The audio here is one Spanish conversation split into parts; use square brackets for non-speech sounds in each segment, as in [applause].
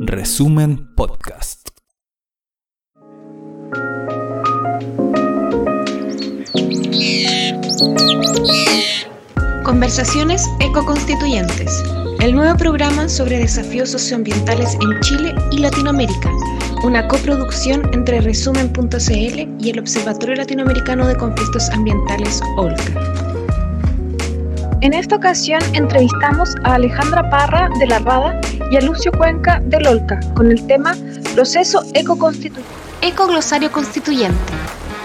Resumen Podcast. Conversaciones Ecoconstituyentes, el nuevo programa sobre desafíos socioambientales en Chile y Latinoamérica, una coproducción entre Resumen.cl y el Observatorio Latinoamericano de Conflictos Ambientales, OLCA. En esta ocasión entrevistamos a Alejandra Parra de la Rada y a Lucio Cuenca del OLCA con el tema Proceso Ecoconstituyente. Ecoglosario Constituyente,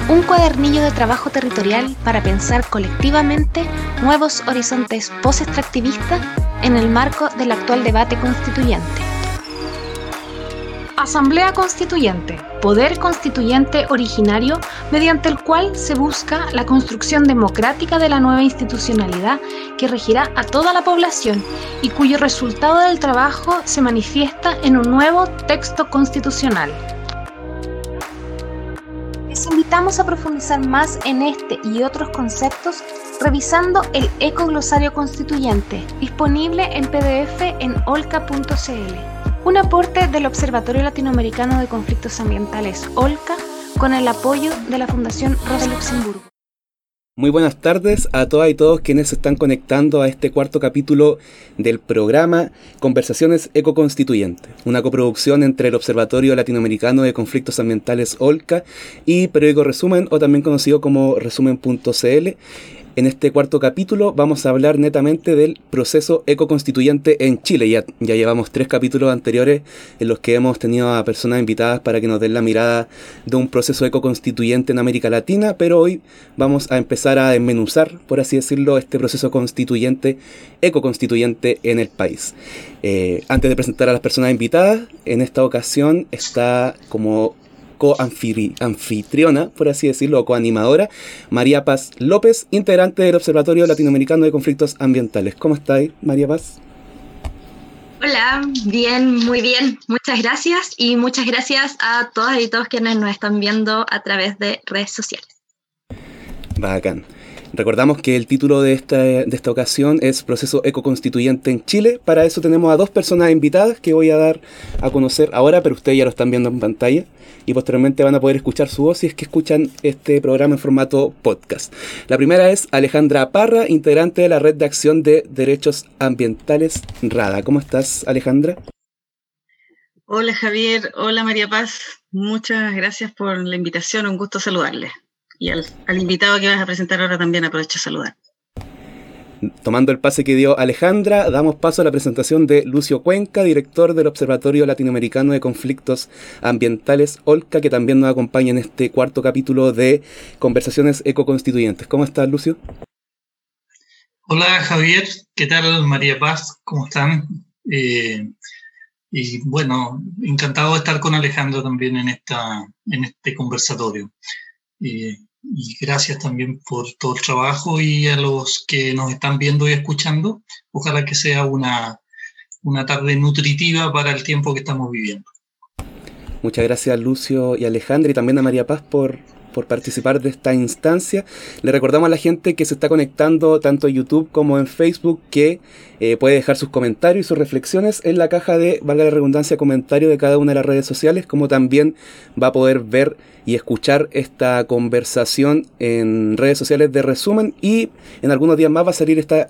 un cuadernillo de trabajo territorial para pensar colectivamente nuevos horizontes post-extractivistas en el marco del actual debate constituyente. Asamblea Constituyente, poder constituyente originario mediante el cual se busca la construcción democrática de la nueva institucionalidad que regirá a toda la población y cuyo resultado del trabajo se manifiesta en un nuevo texto constitucional. Les invitamos a profundizar más en este y otros conceptos revisando el Ecoglosario Constituyente, disponible en PDF en olca.cl un aporte del Observatorio Latinoamericano de Conflictos Ambientales, OLCA, con el apoyo de la Fundación Rosa Luxemburgo. Muy buenas tardes a todas y todos quienes se están conectando a este cuarto capítulo del programa Conversaciones Ecoconstituyentes, una coproducción entre el Observatorio Latinoamericano de Conflictos Ambientales OLCA y Periódico Resumen, o también conocido como resumen.cl, en este cuarto capítulo vamos a hablar netamente del proceso ecoconstituyente en Chile. Ya, ya llevamos tres capítulos anteriores en los que hemos tenido a personas invitadas para que nos den la mirada de un proceso ecoconstituyente en América Latina, pero hoy vamos a empezar a desmenuzar, por así decirlo, este proceso constituyente, ecoconstituyente en el país. Eh, antes de presentar a las personas invitadas, en esta ocasión está como co-anfitriona, por así decirlo, o coanimadora, María Paz López, integrante del Observatorio Latinoamericano de Conflictos Ambientales. ¿Cómo estáis, María Paz? Hola, bien, muy bien. Muchas gracias y muchas gracias a todas y todos quienes nos están viendo a través de redes sociales. Bacán. Recordamos que el título de esta, de esta ocasión es Proceso Ecoconstituyente en Chile. Para eso tenemos a dos personas invitadas que voy a dar a conocer ahora, pero ustedes ya lo están viendo en pantalla y posteriormente van a poder escuchar su voz si es que escuchan este programa en formato podcast. La primera es Alejandra Parra, integrante de la Red de Acción de Derechos Ambientales RADA. ¿Cómo estás, Alejandra? Hola Javier, hola María Paz, muchas gracias por la invitación, un gusto saludarles y al, invitado que vas a presentar ahora también aprovecho a saludar. Tomando el pase que dio Alejandra, damos paso a la presentación de Lucio Cuenca, director del Observatorio Latinoamericano de Conflictos Ambientales, OLCA, que también nos acompaña en este cuarto capítulo de Conversaciones Ecoconstituyentes. ¿Cómo estás, Lucio? Hola, Javier. ¿Qué tal, María Paz? ¿Cómo están? Eh, y bueno, encantado de estar con Alejandro también en, esta, en este conversatorio. Eh, y gracias también por todo el trabajo y a los que nos están viendo y escuchando. Ojalá que sea una, una tarde nutritiva para el tiempo que estamos viviendo. Muchas gracias Lucio y Alejandra y también a María Paz por, por participar de esta instancia. Le recordamos a la gente que se está conectando tanto en YouTube como en Facebook que eh, puede dejar sus comentarios y sus reflexiones en la caja de, valga la redundancia, comentario de cada una de las redes sociales, como también va a poder ver y escuchar esta conversación en redes sociales de resumen y en algunos días más va a salir esta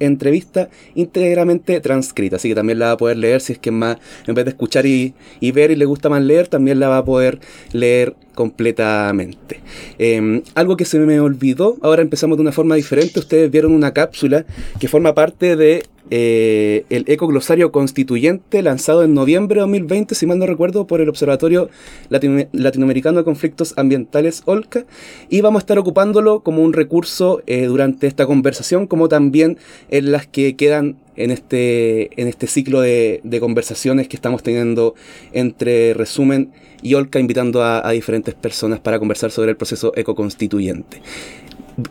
entrevista íntegramente transcrita, así que también la va a poder leer si es que más, en vez de escuchar y, y ver y le gusta más leer, también la va a poder leer completamente. Em, algo que se me olvidó, ahora empezamos de una forma diferente, ustedes vieron una cápsula que forma parte de eh, el Ecoglosario Constituyente lanzado en noviembre de 2020, si mal no recuerdo, por el Observatorio Latinoamericano de Conflictos Ambientales OLCA, y vamos a estar ocupándolo como un recurso eh, durante esta conversación, como también en las que quedan en este, en este ciclo de, conversaciones que estamos teniendo entre Resumen y Olca, invitando a, a diferentes personas para conversar sobre el proceso ecoconstituyente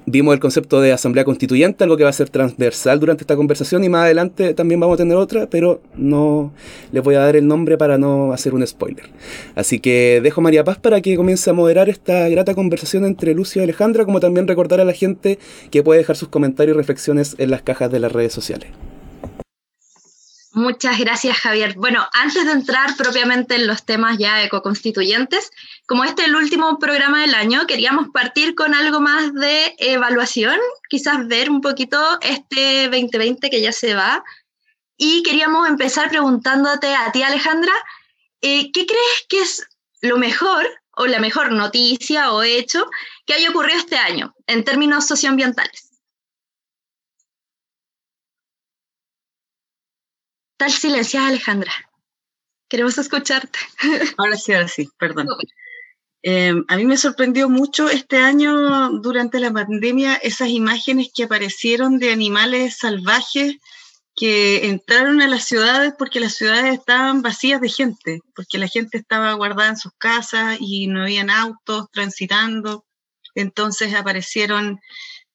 vimos el concepto de asamblea constituyente, algo que va a ser transversal durante esta conversación y más adelante también vamos a tener otra, pero no les voy a dar el nombre para no hacer un spoiler. Así que dejo a María Paz para que comience a moderar esta grata conversación entre Lucio y Alejandra, como también recordar a la gente que puede dejar sus comentarios y reflexiones en las cajas de las redes sociales. Muchas gracias, Javier. Bueno, antes de entrar propiamente en los temas ya ecoconstituyentes, como este es el último programa del año, queríamos partir con algo más de evaluación, quizás ver un poquito este 2020 que ya se va. Y queríamos empezar preguntándote a ti, Alejandra, eh, ¿qué crees que es lo mejor o la mejor noticia o hecho que haya ocurrido este año en términos socioambientales? Tal silenciada, Alejandra. Queremos escucharte. [laughs] Ahora sí, ahora sí, perdón. Em, a mí me sorprendió mucho este año, durante la pandemia, esas imágenes que aparecieron de animales salvajes que entraron a las ciudades porque las ciudades estaban vacías de gente, porque la gente estaba guardada en sus casas y no habían autos transitando. Entonces aparecieron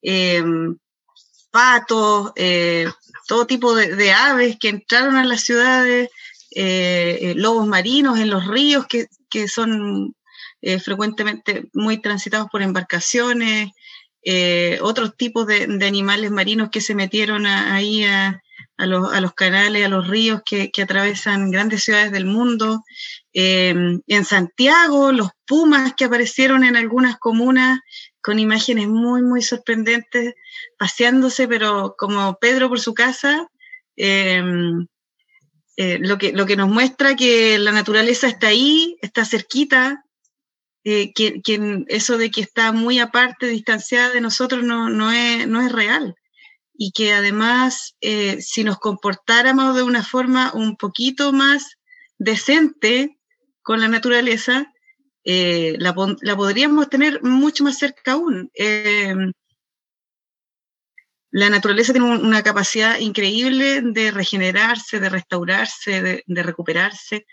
em, patos, eh, todo tipo de, aves que entraron a las ciudades, eh, eh, lobos marinos en los ríos que, son frecuentemente muy transitados por embarcaciones, otros tipos de, animales marinos que se metieron ahí a, los, canales, a los ríos que, que atravesan grandes ciudades del mundo. en Santiago, los pumas que aparecieron en algunas comunas con imágenes muy, muy sorprendentes, paseándose, pero como Pedro por su casa, em, eh, lo, que, lo que nos muestra que la naturaleza está ahí, está cerquita, eh, que, eso de que está muy aparte, distanciada de nosotros, no, no, es, no es real. Y que además, eh, si nos comportáramos de una forma un poquito más decente con la naturaleza, eh, la, podríamos tener mucho más cerca aún. Eh, la naturaleza tiene una capacidad increíble de regenerarse, de restaurarse, de, recuperarse.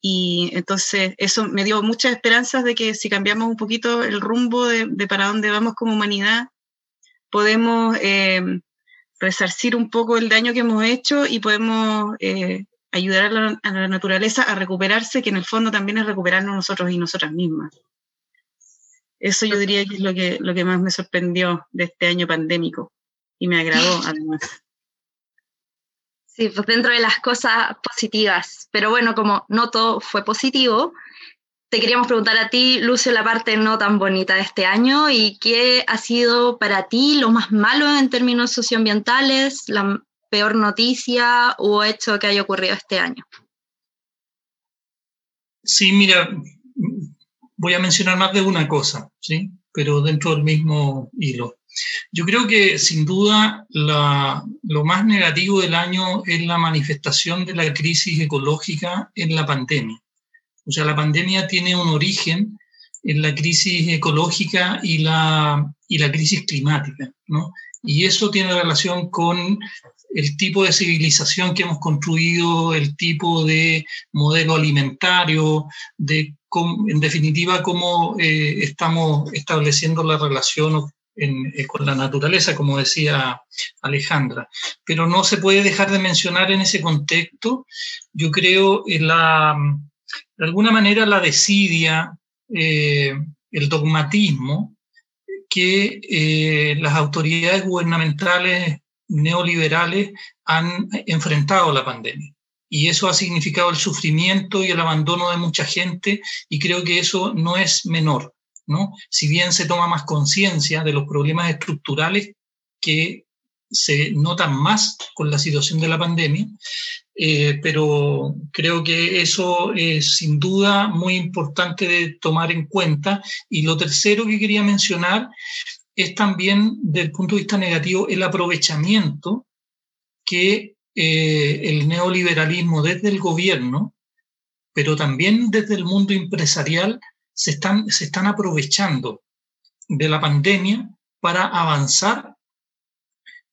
Y entonces eso me dio muchas esperanzas de que si cambiamos un poquito el rumbo de, para dónde vamos como humanidad, podemos eh, resarcir un poco el daño que hemos hecho y podemos ayudar a la, naturaleza a recuperarse, que en el fondo también es recuperarnos nosotros y nosotras mismas. Eso yo diría que es lo que, lo que más me sorprendió de este año pandémico y me agradó [laughs] además. Sí, pues dentro de las cosas positivas, pero bueno, como no todo fue positivo, te queríamos preguntar a ti, Lucio, la parte no tan bonita de este año y qué ha sido para ti lo más malo en términos socioambientales, la peor noticia o hecho que haya ocurrido este año? Sí, mira, voy a mencionar más de una cosa, ¿sí? pero dentro del mismo hilo. Yo creo que sin duda lo más negativo del año es la manifestación de la crisis ecológica en la pandemia. O sea, la pandemia tiene un origen en la crisis ecológica y la, y la crisis climática, ¿no? Y eso tiene relación con el tipo de civilización que hemos construido, el tipo de modelo alimentario, de en definitiva cómo eh, estamos estableciendo la relación eh, con la naturaleza, como decía Alejandra. Pero no se puede dejar de mencionar en ese contexto, yo creo, en la, de alguna manera la desidia, eh, el dogmatismo que las autoridades gubernamentales neoliberales han enfrentado la pandemia. Y eso ha significado el sufrimiento y el abandono de mucha gente y creo que eso no es menor, ¿no? Si bien se toma más conciencia de los problemas estructurales que se notan más con la situación de la pandemia, eh, pero creo que eso es sin duda muy importante de tomar en cuenta. Y lo tercero que quería mencionar es también, desde el punto de vista negativo, el aprovechamiento que eh, el neoliberalismo desde el gobierno, pero también desde el mundo empresarial, se están, se están aprovechando de la pandemia para avanzar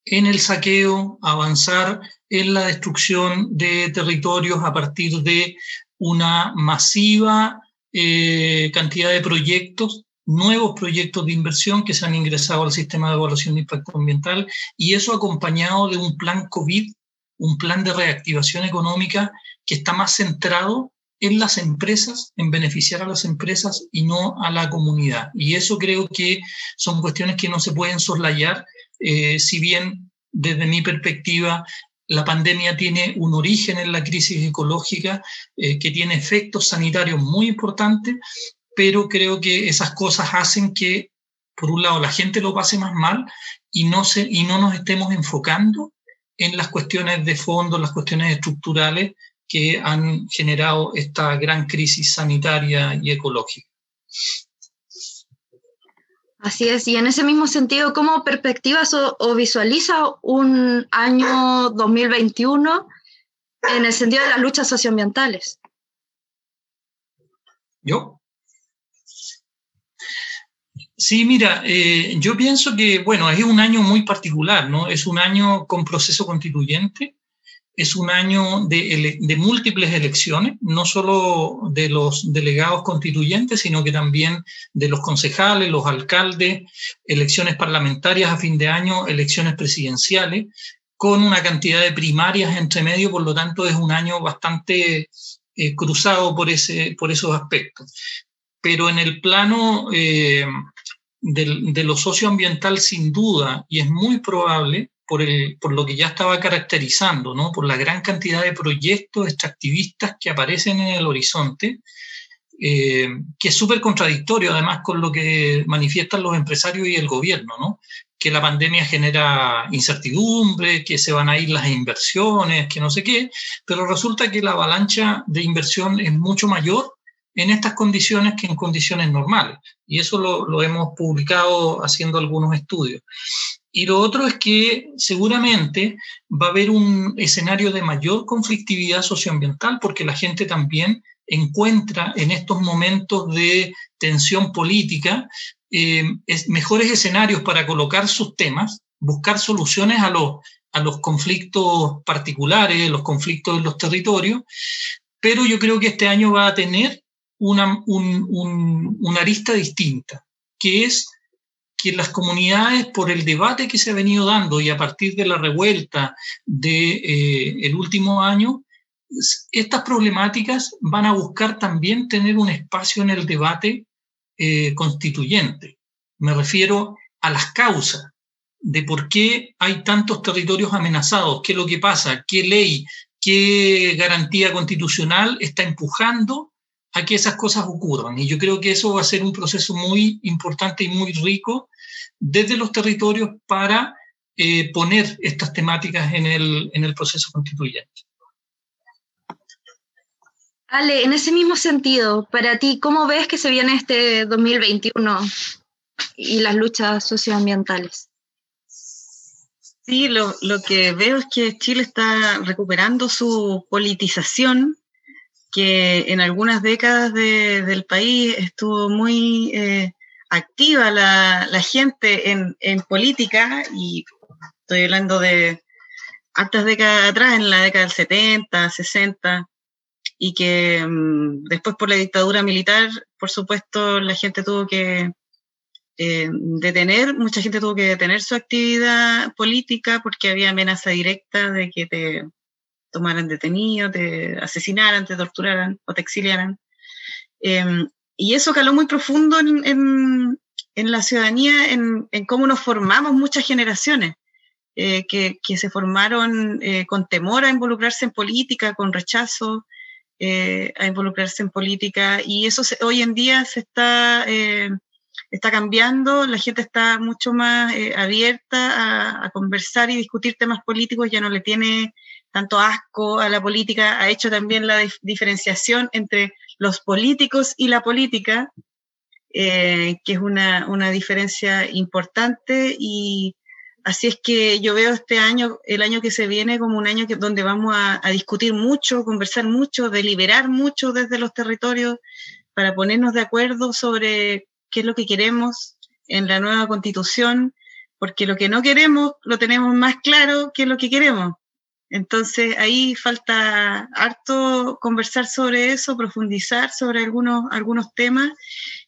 en el saqueo, avanzar en la destrucción de territorios a partir de una masiva eh, cantidad de proyectos nuevos proyectos de inversión que se han ingresado al sistema de evaluación de impacto ambiental y eso acompañado de un plan COVID, un plan de reactivación económica que está más centrado en las empresas, en beneficiar a las empresas y no a la comunidad. Y eso creo que son cuestiones que no se pueden soslayar, eh, si bien desde mi perspectiva la pandemia tiene un origen en la crisis ecológica eh, que tiene efectos sanitarios muy importantes, pero creo que esas cosas hacen que, por un lado, la gente lo pase más mal y no, se, y no nos estemos enfocando en las cuestiones de fondo, las cuestiones estructurales que han generado esta gran crisis sanitaria y ecológica. Así es, y en ese mismo sentido, ¿cómo perspectivas o, visualiza un año 2021 en el sentido de las luchas socioambientales? ¿Yo? Sí, mira, eh, yo pienso que, bueno, es un año muy particular, ¿no? Es un año con proceso constituyente, es un año de, múltiples elecciones, no solo de los delegados constituyentes, sino que también de los concejales, los alcaldes, elecciones parlamentarias a fin de año, elecciones presidenciales, con una cantidad de primarias entre medio, por lo tanto es un año bastante eh, cruzado por, ese, por esos aspectos. Pero en el plano eh, de lo socioambiental, sin duda, y es muy probable, por, lo que ya estaba caracterizando, ¿no? por la gran cantidad de proyectos extractivistas que aparecen en el horizonte, eh, que es súper contradictorio además con lo que manifiestan los empresarios y el gobierno, ¿no? que la pandemia genera incertidumbre, que se van a ir las inversiones, que no sé qué, pero resulta que la avalancha de inversión es mucho mayor en estas condiciones que en condiciones normales. Y eso lo, lo hemos publicado haciendo algunos estudios. Y lo otro es que seguramente va a haber un escenario de mayor conflictividad socioambiental porque la gente también encuentra en estos momentos de tensión política eh, mejores escenarios para colocar sus temas, buscar soluciones a los, a los conflictos particulares, los conflictos en los territorios, pero yo creo que este año va a tener una, una arista distinta, que es que las comunidades, por el debate que se ha venido dando y a partir de la revuelta del de, eh, último año, estas problemáticas van a buscar también tener un espacio en el debate eh, constituyente. Me refiero a las causas de por qué hay tantos territorios amenazados, qué es lo que pasa, qué ley, qué garantía constitucional está empujando a que esas cosas ocurran. Y yo creo que eso va a ser un proceso muy importante y muy rico desde los territorios para eh, poner estas temáticas en el, en el proceso constituyente. Ale, en ese mismo sentido, para ti, ¿cómo ves que se viene este 2021 y las luchas socioambientales? Sí, lo, lo, que veo es que Chile está recuperando su politización que en algunas décadas del país estuvo muy eh, activa la, gente en, política, y estoy hablando de hartas décadas atrás, en la década del 70, 60, y que mm, después por la dictadura militar, por supuesto, la gente tuvo que eh, detener, mucha gente tuvo que detener su actividad política porque había amenaza directa de que te tomaran detenido, te asesinaran, te torturaran o te exiliaran. Em, y eso caló muy profundo en, la ciudadanía, en, cómo nos formamos muchas generaciones, eh, que, se formaron eh, con temor a involucrarse en política, con rechazo eh, a involucrarse en política, y eso hoy en día se está, está cambiando, la gente está mucho más abierta a, a, conversar y discutir temas políticos, ya no le tiene tanto asco a la política, ha hecho también la diferenciación entre los políticos y la política, eh, que es una, una, diferencia importante y así es que yo veo este año, el año que se viene, como un año donde vamos a discutir mucho, conversar mucho, deliberar mucho desde los territorios para ponernos de acuerdo sobre qué es lo que queremos en la nueva constitución, porque lo que no queremos lo tenemos más claro que lo que queremos. Entonces ahí falta harto conversar sobre eso, profundizar sobre algunos, algunos temas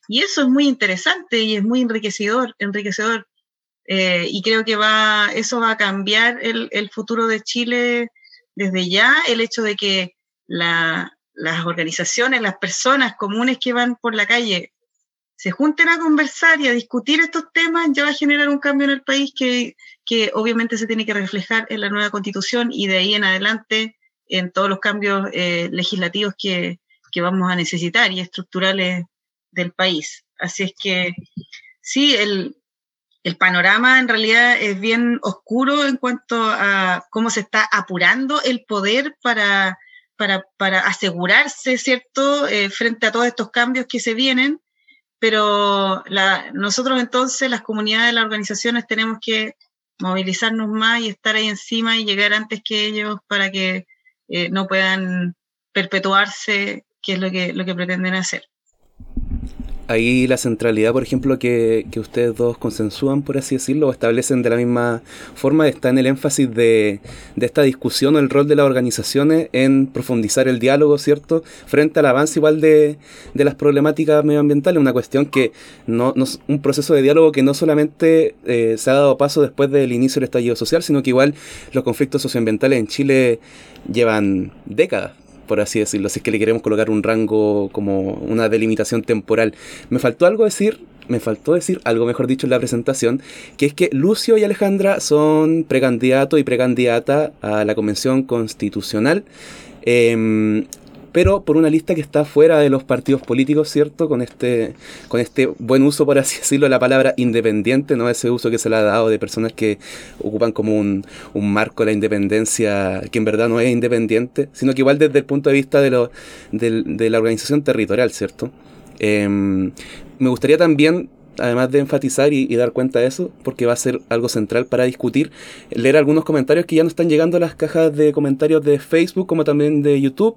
y eso es muy interesante y es muy enriquecedor, enriquecedor. Eh, y creo que va, eso va a cambiar el, futuro de Chile desde ya, el hecho de que las organizaciones, las personas comunes que van por la calle se junten a conversar y a discutir estos temas, ya va a generar un cambio en el país que, que obviamente se tiene que reflejar en la nueva constitución y de ahí en adelante en todos los cambios eh, legislativos que, que, vamos a necesitar y estructurales del país. Así es que sí, el, el panorama en realidad es bien oscuro en cuanto a cómo se está apurando el poder para, para, para asegurarse, ¿cierto?, eh, frente a todos estos cambios que se vienen pero la, nosotros entonces, las comunidades, las organizaciones, tenemos que movilizarnos más y estar ahí encima y llegar antes que ellos para que eh, no puedan perpetuarse, que es lo que, lo que pretenden hacer ahí la centralidad, por ejemplo, que, que, ustedes dos consensúan, por así decirlo, o establecen de la misma forma, está en el énfasis de, de, esta discusión o el rol de las organizaciones en profundizar el diálogo, ¿cierto? Frente al avance igual de, de las problemáticas medioambientales, una cuestión que no, no, un proceso de diálogo que no solamente eh, se ha dado paso después del inicio del estallido social, sino que igual los conflictos socioambientales en Chile llevan décadas por así decirlo, si es que le queremos colocar un rango como una delimitación temporal. Me faltó algo decir, me faltó decir algo, mejor dicho, en la presentación, que es que Lucio y Alejandra son precandidato y precandidata a la Convención Constitucional. Eh, pero por una lista que está fuera de los partidos políticos, ¿cierto? Con este, con este buen uso, por así [laughs] decirlo, de la palabra independiente, ¿no? Ese uso que se le ha dado de personas que ocupan como un, marco de la independencia que en verdad no es independiente, sino que igual desde el punto de vista de, lo, de, la organización territorial, ¿cierto? Em, me gustaría también además de enfatizar y, dar cuenta de eso, porque va a ser algo central para discutir, leer algunos comentarios que ya nos están llegando a las cajas de comentarios de Facebook como también de YouTube.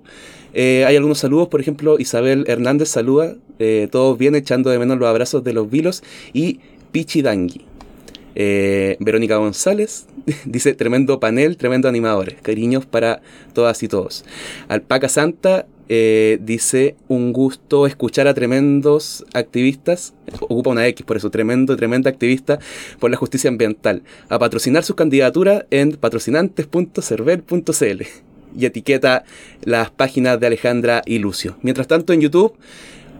Eh, hay algunos saludos, por ejemplo, Isabel Hernández saluda, eh, todos bien echando de menos los abrazos de los vilos, y Pichi Dangui. Eh, Verónica González [laughs] dice, tremendo panel, tremendo animadores, cariños para todas y todos. Alpaca Santa eh, dice, un gusto escuchar a tremendos activistas, ocupa una X por eso, tremendo, tremenda activista por la justicia ambiental, a patrocinar su candidatura en patrocinantes.cervel.cl y etiqueta las páginas de Alejandra y Lucio. Mientras tanto en YouTube,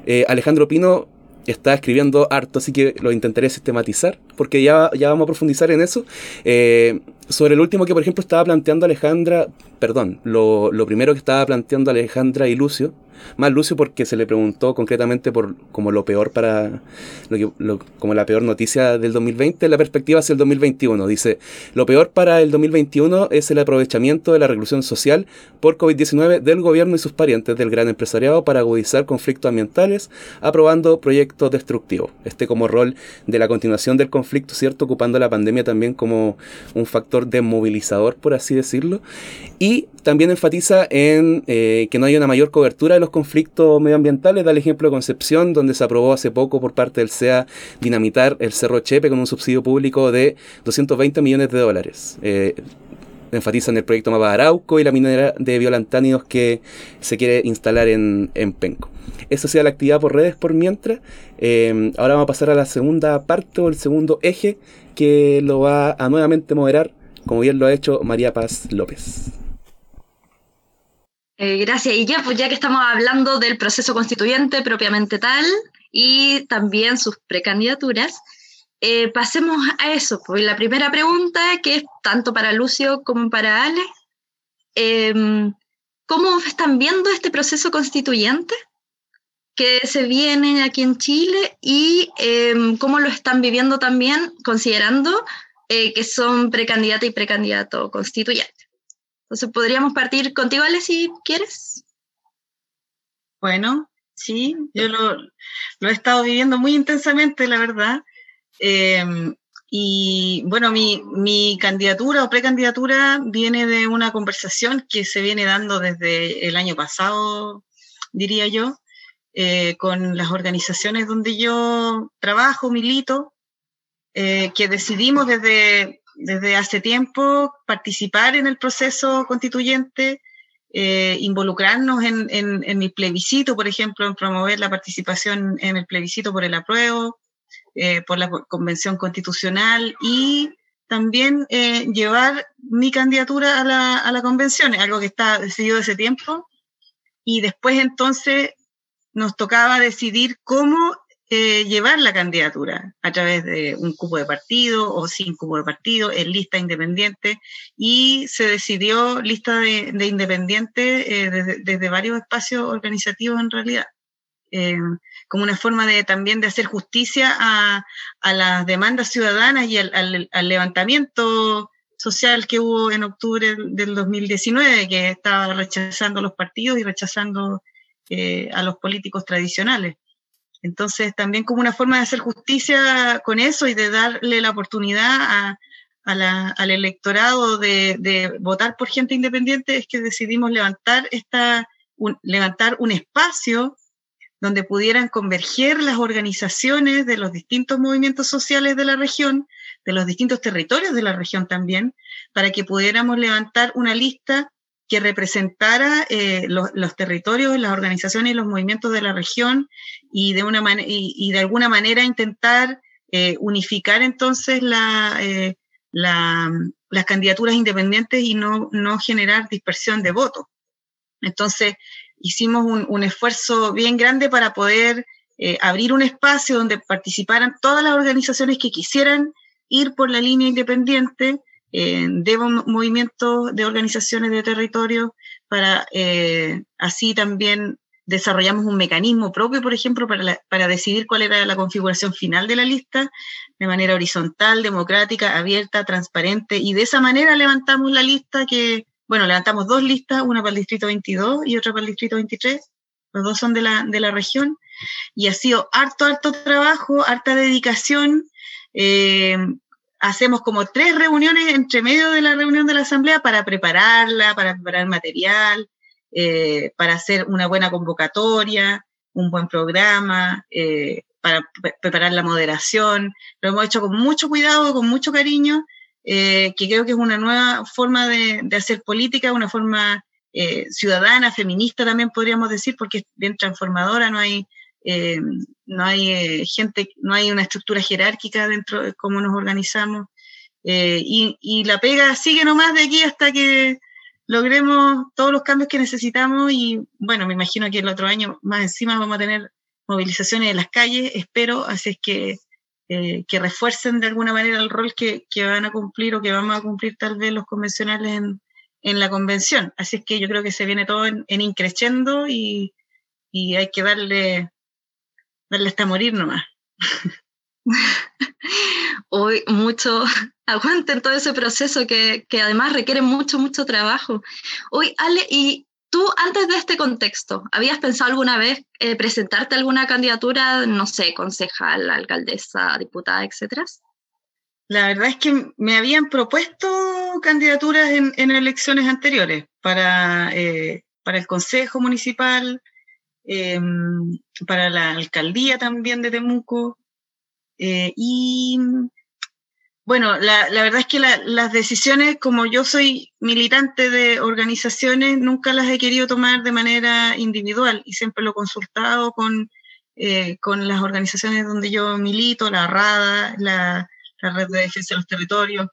eh, Alejandro Pino está escribiendo harto, así que lo intentaré sistematizar, porque ya, ya vamos a profundizar en eso. Eh, sobre el último que, por ejemplo, estaba planteando Alejandra, perdón, lo, lo primero que estaba planteando Alejandra y Lucio, más Lucio porque se le preguntó concretamente por como lo peor para lo como la peor noticia del 2020, la perspectiva hacia el 2021. Dice, lo peor para el 2021 es el aprovechamiento de la reclusión social por COVID-19 del gobierno y sus parientes del gran empresariado para agudizar conflictos ambientales, aprobando proyectos destructivos. Este como rol de la continuación del conflicto, ¿cierto? Ocupando la pandemia también como un factor desmovilizador, por así decirlo. Y también enfatiza en eh, que no hay una mayor cobertura de los conflictos medioambientales. Da el ejemplo de Concepción, donde se aprobó hace poco por parte del CEA dinamitar el Cerro Chepe con un subsidio público de 220 millones de dólares. Eh, enfatiza en el proyecto Mapa Arauco y la minera de violantánidos que se quiere instalar en, Penco. Eso sea la actividad por redes por mientras. Eh, ahora vamos a pasar a la segunda parte o el segundo eje que lo va a nuevamente moderar, como bien lo ha hecho María Paz López. Eh, gracias. Y ya, pues ya que estamos hablando del proceso constituyente propiamente tal y también sus precandidaturas, eh, pasemos a eso. Pues la primera pregunta, que es tanto para Lucio como para Ale, em, ¿cómo están viendo este proceso constituyente que se viene aquí en Chile y em, cómo lo están viviendo también considerando eh, que son precandidato y precandidato constituyente? Entonces, podríamos partir contigo, Ale, si quieres. Bueno, sí, yo lo, he estado viviendo muy intensamente, la verdad. Em, y bueno, mi, candidatura o precandidatura viene de una conversación que se viene dando desde el año pasado, diría yo, eh, con las organizaciones donde yo trabajo, milito, eh, que decidimos desde desde hace tiempo participar en el proceso constituyente, eh, involucrarnos en, en, el plebiscito, por ejemplo, en promover la participación en el plebiscito por el apruebo, eh, por la convención constitucional y también eh, llevar mi candidatura a la, a la convención, algo que está decidido hace tiempo. Y después entonces nos tocaba decidir cómo eh, llevar la candidatura a través de un cupo de partido o sin cupo de partido, en lista independiente, y se decidió lista de, de independiente eh, desde, varios espacios organizativos en realidad. Eh, como una forma de también de hacer justicia a, a las demandas ciudadanas y al, al, levantamiento social que hubo en octubre del 2019, que estaba rechazando los partidos y rechazando a los políticos tradicionales. Entonces, también como una forma de hacer justicia con eso y de darle la oportunidad al electorado de, votar por gente independiente, es que decidimos levantar, esta, levantar un espacio donde pudieran converger las organizaciones de los distintos movimientos sociales de la región, de los distintos territorios de la región también, para que pudiéramos levantar una lista que representara eh, los, territorios, las organizaciones y los movimientos de la región y de, una y, de alguna manera intentar eh, unificar entonces eh, la, las candidaturas independientes y no, no generar dispersión de votos. Entonces, hicimos un, un, esfuerzo bien grande para poder abrir un espacio donde participaran todas las organizaciones que quisieran ir por la línea independiente de movimientos de organizaciones de territorio para eh, así también desarrollamos un mecanismo propio, por ejemplo, para, para, decidir cuál era la configuración final de la lista, de manera horizontal, democrática, abierta, transparente, y de esa manera levantamos la lista que, bueno, levantamos dos listas, una para el distrito 22 y otra para el distrito 23, los dos son de la, de la región, y ha sido harto, harto trabajo, harta dedicación, eh, hacemos como tres reuniones entre medio de la reunión de la asamblea para prepararla, para preparar material, eh, para hacer una buena convocatoria, un buen programa, eh, para preparar la moderación. Lo hemos hecho con mucho cuidado, con mucho cariño, eh, que creo que es una nueva forma de, de hacer política, una forma ciudadana, feminista también podríamos decir, porque es bien transformadora, no hay eh, no hay eh, gente, no hay una estructura jerárquica dentro de cómo nos organizamos. Eh, y, la pega sigue nomás de aquí hasta que logremos todos los cambios que necesitamos y bueno, me imagino que el otro año más encima vamos a tener movilizaciones en las calles, espero, así es que, que refuercen de alguna manera el rol que, que, van a cumplir o que vamos a cumplir tal vez los convencionales en, en la convención. Así es que yo creo que se viene todo en, en y, y hay que darle darle hasta morir nomás. Hoy mucho, [laughs] aguanten todo ese proceso que, que, además requiere mucho, mucho trabajo. Hoy, Ale, y tú antes de este contexto, ¿habías pensado alguna vez eh, presentarte alguna candidatura, no sé, concejal, alcaldesa, diputada, etcétera? La verdad es que me habían propuesto candidaturas en, en elecciones anteriores para, eh, para el Consejo Municipal, Em, para la alcaldía también de Temuco. Eh, y bueno, la, la, verdad es que las decisiones, como yo soy militante de organizaciones, nunca las he querido tomar de manera individual y siempre lo he consultado con, eh, con las organizaciones donde yo milito, la RADA, la, la Red de Defensa de los Territorios.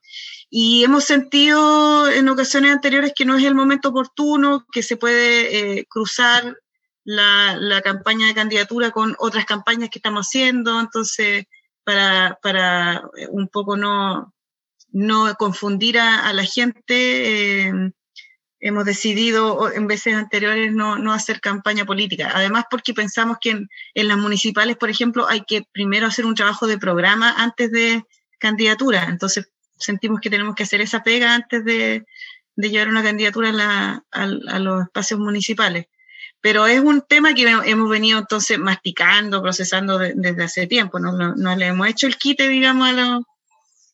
Y hemos sentido en ocasiones anteriores que no es el momento oportuno, que se puede eh, cruzar la, la, campaña de candidatura con otras campañas que estamos haciendo, entonces para, para eh, un poco no, no confundir a, la gente, eh, hemos decidido en veces anteriores no, no, hacer campaña política. Además porque pensamos que en, en, las municipales, por ejemplo, hay que primero hacer un trabajo de programa antes de candidatura, entonces sentimos que tenemos que hacer esa pega antes de, de llevar una candidatura a, la, a los espacios municipales. Pero es un tema que hemos venido entonces masticando, procesando desde hace tiempo. No, no, le hemos hecho el quite, digamos,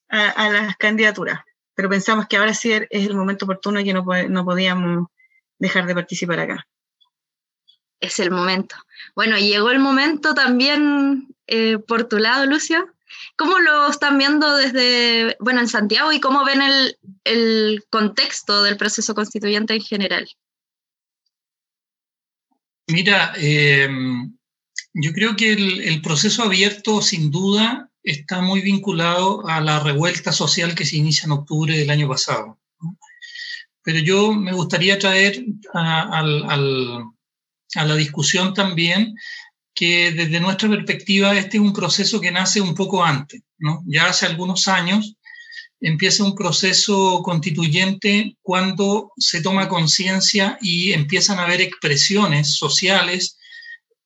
a, las candidaturas. Pero pensamos que ahora sí es el momento oportuno y que no, no podíamos dejar de participar acá. Es el momento. Bueno, llegó el momento también eh, por tu lado, Lucio. ¿Cómo lo están viendo desde, bueno, en Santiago y cómo ven el, el contexto del proceso constituyente en general? Mira, em, yo creo que el, proceso abierto, sin duda, está muy vinculado a la revuelta social que se inicia en octubre del año pasado. Pero yo me gustaría traer a, la discusión también que desde nuestra perspectiva este es un proceso que nace un poco antes, ¿no? Ya hace algunos años empieza un proceso constituyente cuando se toma conciencia y empiezan a haber expresiones sociales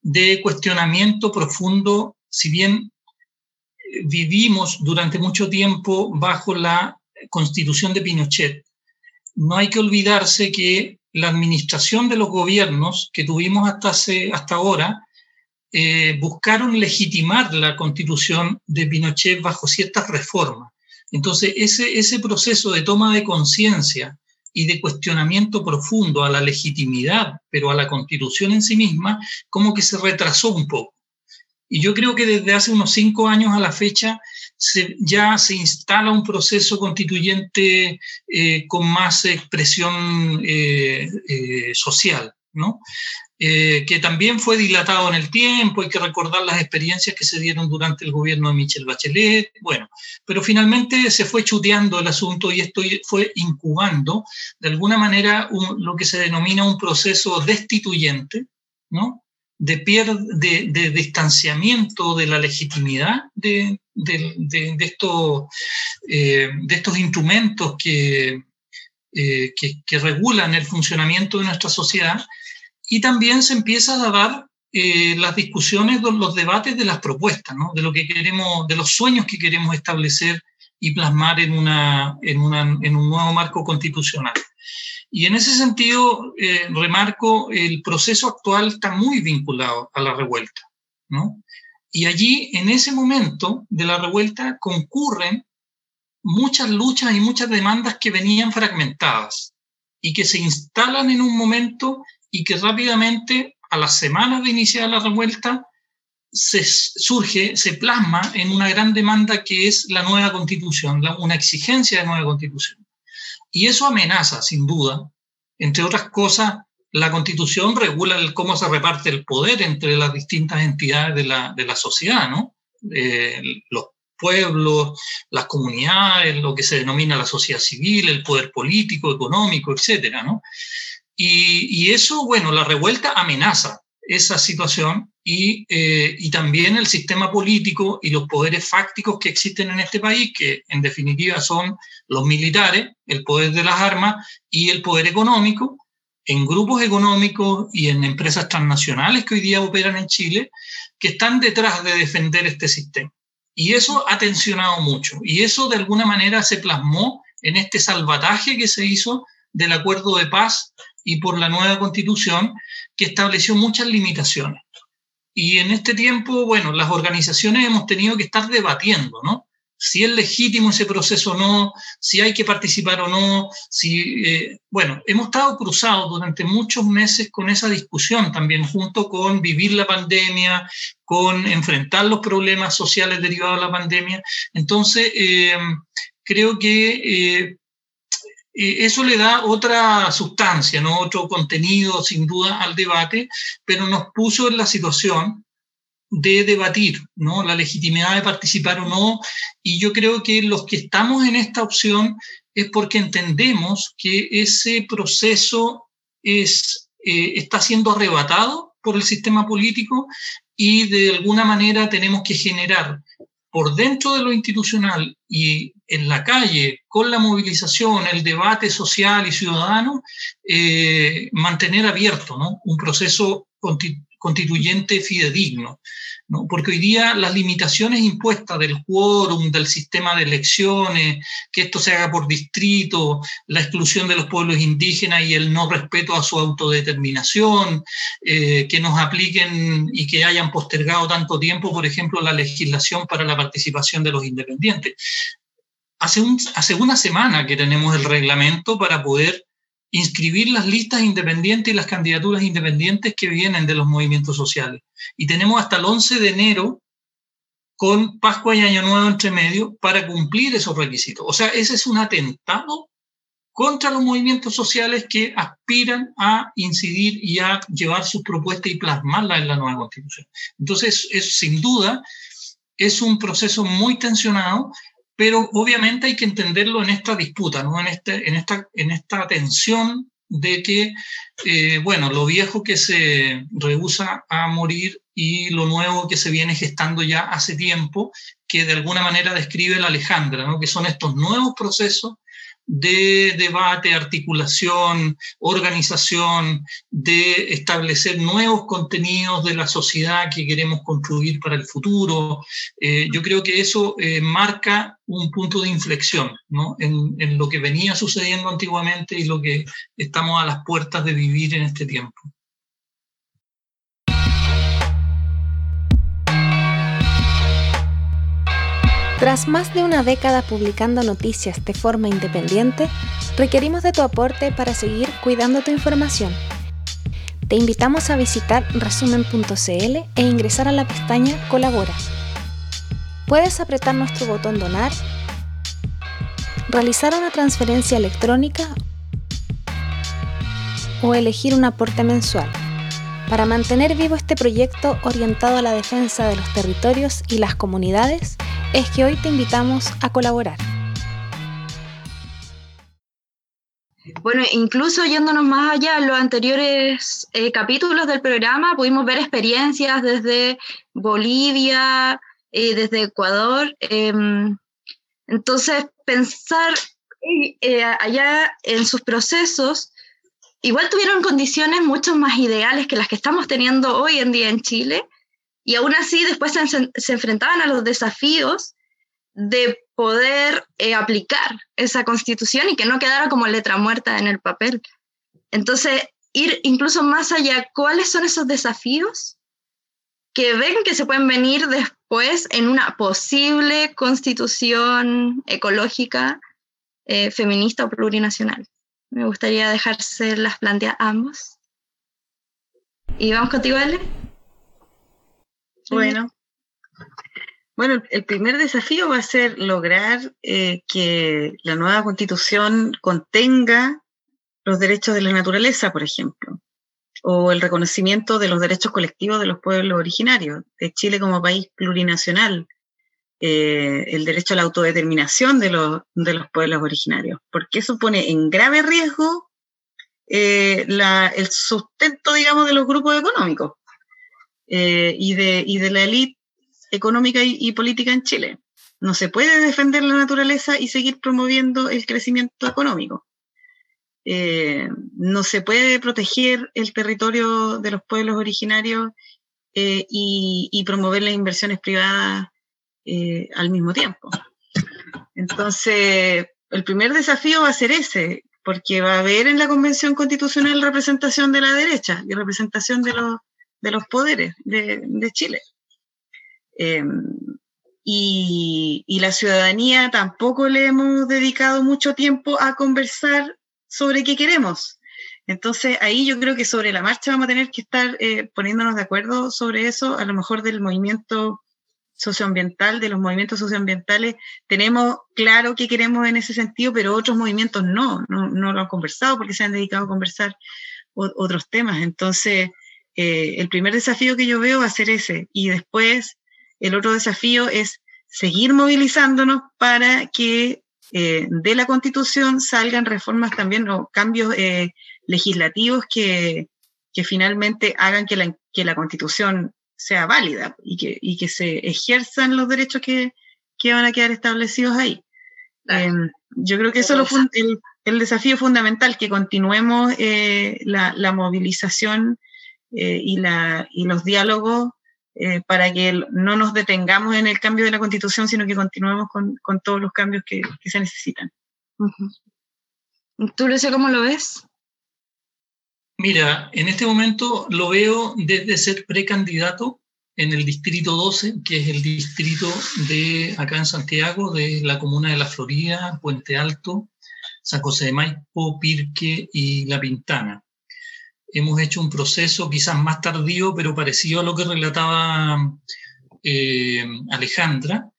de cuestionamiento profundo, si bien vivimos durante mucho tiempo bajo la constitución de Pinochet. No hay que olvidarse que la administración de los gobiernos que tuvimos hasta, hace, hasta ahora eh, buscaron legitimar la constitución de Pinochet bajo ciertas reformas. Entonces, ese, ese proceso de toma de conciencia y de cuestionamiento profundo a la legitimidad, pero a la constitución en sí misma, como que se retrasó un poco. Y yo creo que desde hace unos cinco años a la fecha ya se instala un proceso constituyente eh, con más expresión eh, eh, social, ¿no? Que también fue dilatado en el tiempo, hay que recordar las experiencias que se dieron durante el gobierno de Michel Bachelet, bueno, pero finalmente se fue chuteando el asunto y esto fue incubando de alguna manera lo que se denomina un proceso destituyente, ¿no? de, de, distanciamiento de la legitimidad de, estos, eh, de estos instrumentos eh, que, que, regulan el funcionamiento de nuestra sociedad y también se empieza a dar eh, las discusiones, los debates de las propuestas, de lo que queremos, de los sueños que queremos establecer y plasmar en, una, en un nuevo marco constitucional. Y en ese sentido, eh, remarco, el proceso actual está muy vinculado a la revuelta, ¿no? Y allí, en ese momento de la revuelta, concurren muchas luchas y muchas demandas que venían fragmentadas y que se instalan en un momento y que rápidamente, a las semanas de iniciar la revuelta, se surge, se plasma en una gran demanda que es la nueva constitución, una exigencia de nueva constitución. Y eso amenaza, sin duda, entre otras cosas, la constitución regula cómo se reparte el poder entre las distintas entidades de la, de la sociedad, ¿no? Eh, los pueblos, las comunidades, lo que se denomina la sociedad civil, el poder político, económico, etcétera, ¿no? Y, y eso, bueno, la revuelta amenaza esa situación y, eh, y, también el sistema político y los poderes fácticos que existen en este país, que en definitiva son los militares, el poder de las armas y el poder económico, en grupos económicos y en empresas transnacionales que hoy día operan en Chile, que están detrás de defender este sistema. Y eso ha tensionado mucho. Y eso de alguna manera se plasmó en este salvataje que se hizo del acuerdo de paz y por la nueva constitución que estableció muchas limitaciones. Y en este tiempo, bueno, las organizaciones hemos tenido que estar debatiendo, ¿no? Si es legítimo ese proceso o no, si hay que participar o no, si, eh, bueno, hemos estado cruzados durante muchos meses con esa discusión también, junto con vivir la pandemia, con enfrentar los problemas sociales derivados de la pandemia. Entonces, eh, creo que eh, eso le da otra sustancia, ¿no? otro contenido sin duda al debate, pero nos puso en la situación de debatir ¿no? la legitimidad de participar o no. Y yo creo que los que estamos en esta opción es porque entendemos que ese proceso es, eh, está siendo arrebatado por el sistema político y de alguna manera tenemos que generar por dentro de lo institucional y en la calle, con la movilización, el debate social y ciudadano, eh, mantener abierto ¿no? un proceso constituyente fidedigno. Porque hoy día las limitaciones impuestas del quórum, del sistema de elecciones, que esto se haga por distrito, la exclusión de los pueblos indígenas y el no respeto a su autodeterminación, eh, que nos apliquen y que hayan postergado tanto tiempo, por ejemplo, la legislación para la participación de los independientes. Hace, un, hace una semana que tenemos el reglamento para poder inscribir las listas independientes y las candidaturas independientes que vienen de los movimientos sociales. Y tenemos hasta el 11 de enero con Pascua y Año Nuevo entre medio para cumplir esos requisitos. O sea, ese es un atentado contra los movimientos sociales que aspiran a incidir y a llevar sus propuestas y plasmarlas en la nueva constitución. Entonces, es, sin duda, es un proceso muy tensionado pero obviamente hay que entenderlo en esta disputa, ¿no? en, este, en, esta, en esta tensión de que, eh, bueno, lo viejo que se rehúsa a morir y lo nuevo que se viene gestando ya hace tiempo, que de alguna manera describe la Alejandra, ¿no? que son estos nuevos procesos de debate, articulación, organización, de establecer nuevos contenidos de la sociedad que queremos construir para el futuro. Eh, yo creo que eso eh, marca un punto de inflexión ¿no? en, en lo que venía sucediendo antiguamente y lo que estamos a las puertas de vivir en este tiempo. Tras más de una década publicando noticias de forma independiente, requerimos de tu aporte para seguir cuidando tu información. Te invitamos a visitar resumen.cl e ingresar a la pestaña Colabora. Puedes apretar nuestro botón Donar, realizar una transferencia electrónica o elegir un aporte mensual para mantener vivo este proyecto orientado a la defensa de los territorios y las comunidades es que hoy te invitamos a colaborar. Bueno, incluso yéndonos más allá, en los anteriores eh, capítulos del programa pudimos ver experiencias desde Bolivia, eh, desde Ecuador. Em, entonces, pensar eh, allá en sus procesos, igual tuvieron condiciones mucho más ideales que las que estamos teniendo hoy en día en Chile, y aún así después se, enfrentaban a los desafíos de poder eh, aplicar esa constitución y que no quedara como letra muerta en el papel. Entonces, ir incluso más allá, ¿cuáles son esos desafíos que ven que se pueden venir después en una posible constitución ecológica, eh, feminista o plurinacional? Me gustaría dejarse las planteas ambos. Y vamos contigo, Ale. Bueno. Bueno, el primer desafío va a ser lograr eh, que la nueva constitución contenga los derechos de la naturaleza, por ejemplo, o el reconocimiento de los derechos colectivos de los pueblos originarios, de Chile como país plurinacional, eh, el derecho a la autodeterminación de los, de los pueblos originarios, porque eso pone en grave riesgo eh, el sustento, digamos, de los grupos económicos. Eh, y, de, y de la élite económica y, política en Chile. No se puede defender la naturaleza y seguir promoviendo el crecimiento económico. Eh, no se puede proteger el territorio de los pueblos originarios eh, y, promover las inversiones privadas al mismo tiempo. Entonces, el primer desafío va a ser ese, porque va a haber en la Convención Constitucional representación de la derecha y representación de los, de los poderes de, Chile. Em, y, la ciudadanía tampoco le hemos dedicado mucho tiempo a conversar sobre qué queremos. Entonces ahí yo creo que sobre la marcha vamos a tener que estar eh, poniéndonos de acuerdo sobre eso, a lo mejor del movimiento socioambiental, de los movimientos socioambientales, tenemos claro qué queremos en ese sentido, pero otros movimientos no, no, lo han conversado porque se han dedicado a conversar otros temas. Entonces, eh, el primer desafío que yo veo va a ser ese. Y después, el otro desafío es seguir movilizándonos para que eh, de la Constitución salgan reformas también o cambios eh, legislativos que, que, finalmente hagan que la, que la Constitución sea válida y que, y que se ejerzan los derechos que, que van a quedar establecidos ahí. Em, yo creo que eso es el, el, desafío fundamental, que continuemos la, la, movilización eh, y, la, y los diálogos eh, para que no nos detengamos en el cambio de la constitución, sino que continuemos con, con todos los cambios que, que se necesitan. ¿Tú, Lucio, cómo lo ves? Mira, en este momento lo veo desde ser precandidato en el distrito 12, que es el distrito de acá en Santiago, de la comuna de La Florida, Puente Alto, San José de Maipo, Pirque y La Pintana hemos hecho un proceso quizás más tardío, pero parecido a lo que relataba eh, Alejandra,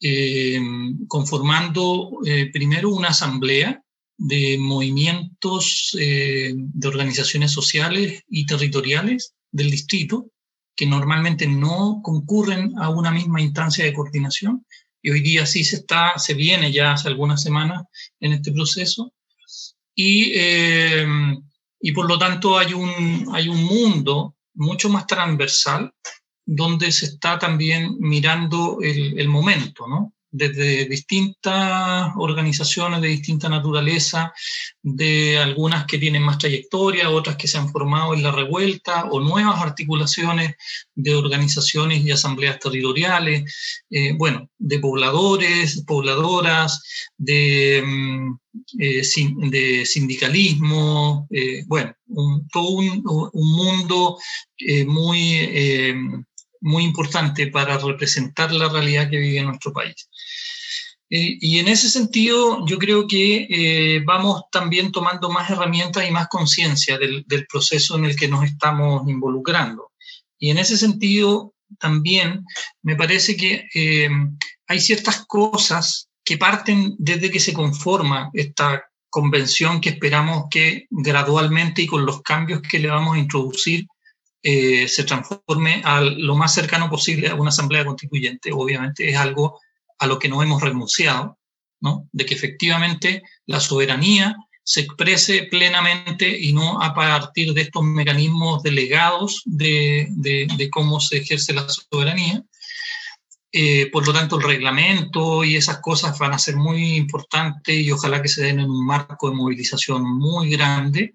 eh, conformando eh, primero una asamblea de movimientos de organizaciones sociales y territoriales del distrito, que normalmente no concurren a una misma instancia de coordinación, y hoy día sí se está, se viene ya hace algunas semanas en este proceso, y, eh, y por lo tanto hay un, hay un mundo mucho más transversal donde se está también mirando el, momento, ¿no? desde distintas organizaciones de distinta naturaleza, de algunas que tienen más trayectoria, otras que se han formado en la revuelta, o nuevas articulaciones de organizaciones y asambleas territoriales, eh, bueno, de pobladores, pobladoras, de, eh, de sindicalismo, eh, bueno, todo un, un mundo muy muy importante para representar la realidad que vive nuestro país. Eh, y en ese sentido, yo creo que eh, vamos también tomando más herramientas y más conciencia del, proceso en el que nos estamos involucrando. Y en ese sentido, también me parece que eh, hay ciertas cosas que parten desde que se conforma esta convención que esperamos que gradualmente y con los cambios que le vamos a introducir se transforme a lo más cercano posible a una asamblea constituyente. Obviamente es algo a lo que no hemos renunciado, ¿no? de que efectivamente la soberanía se exprese plenamente y no a partir de estos mecanismos delegados de, de, cómo se ejerce la soberanía. Eh, por lo tanto, el reglamento y esas cosas van a ser muy importantes y ojalá que se den en un marco de movilización muy grande,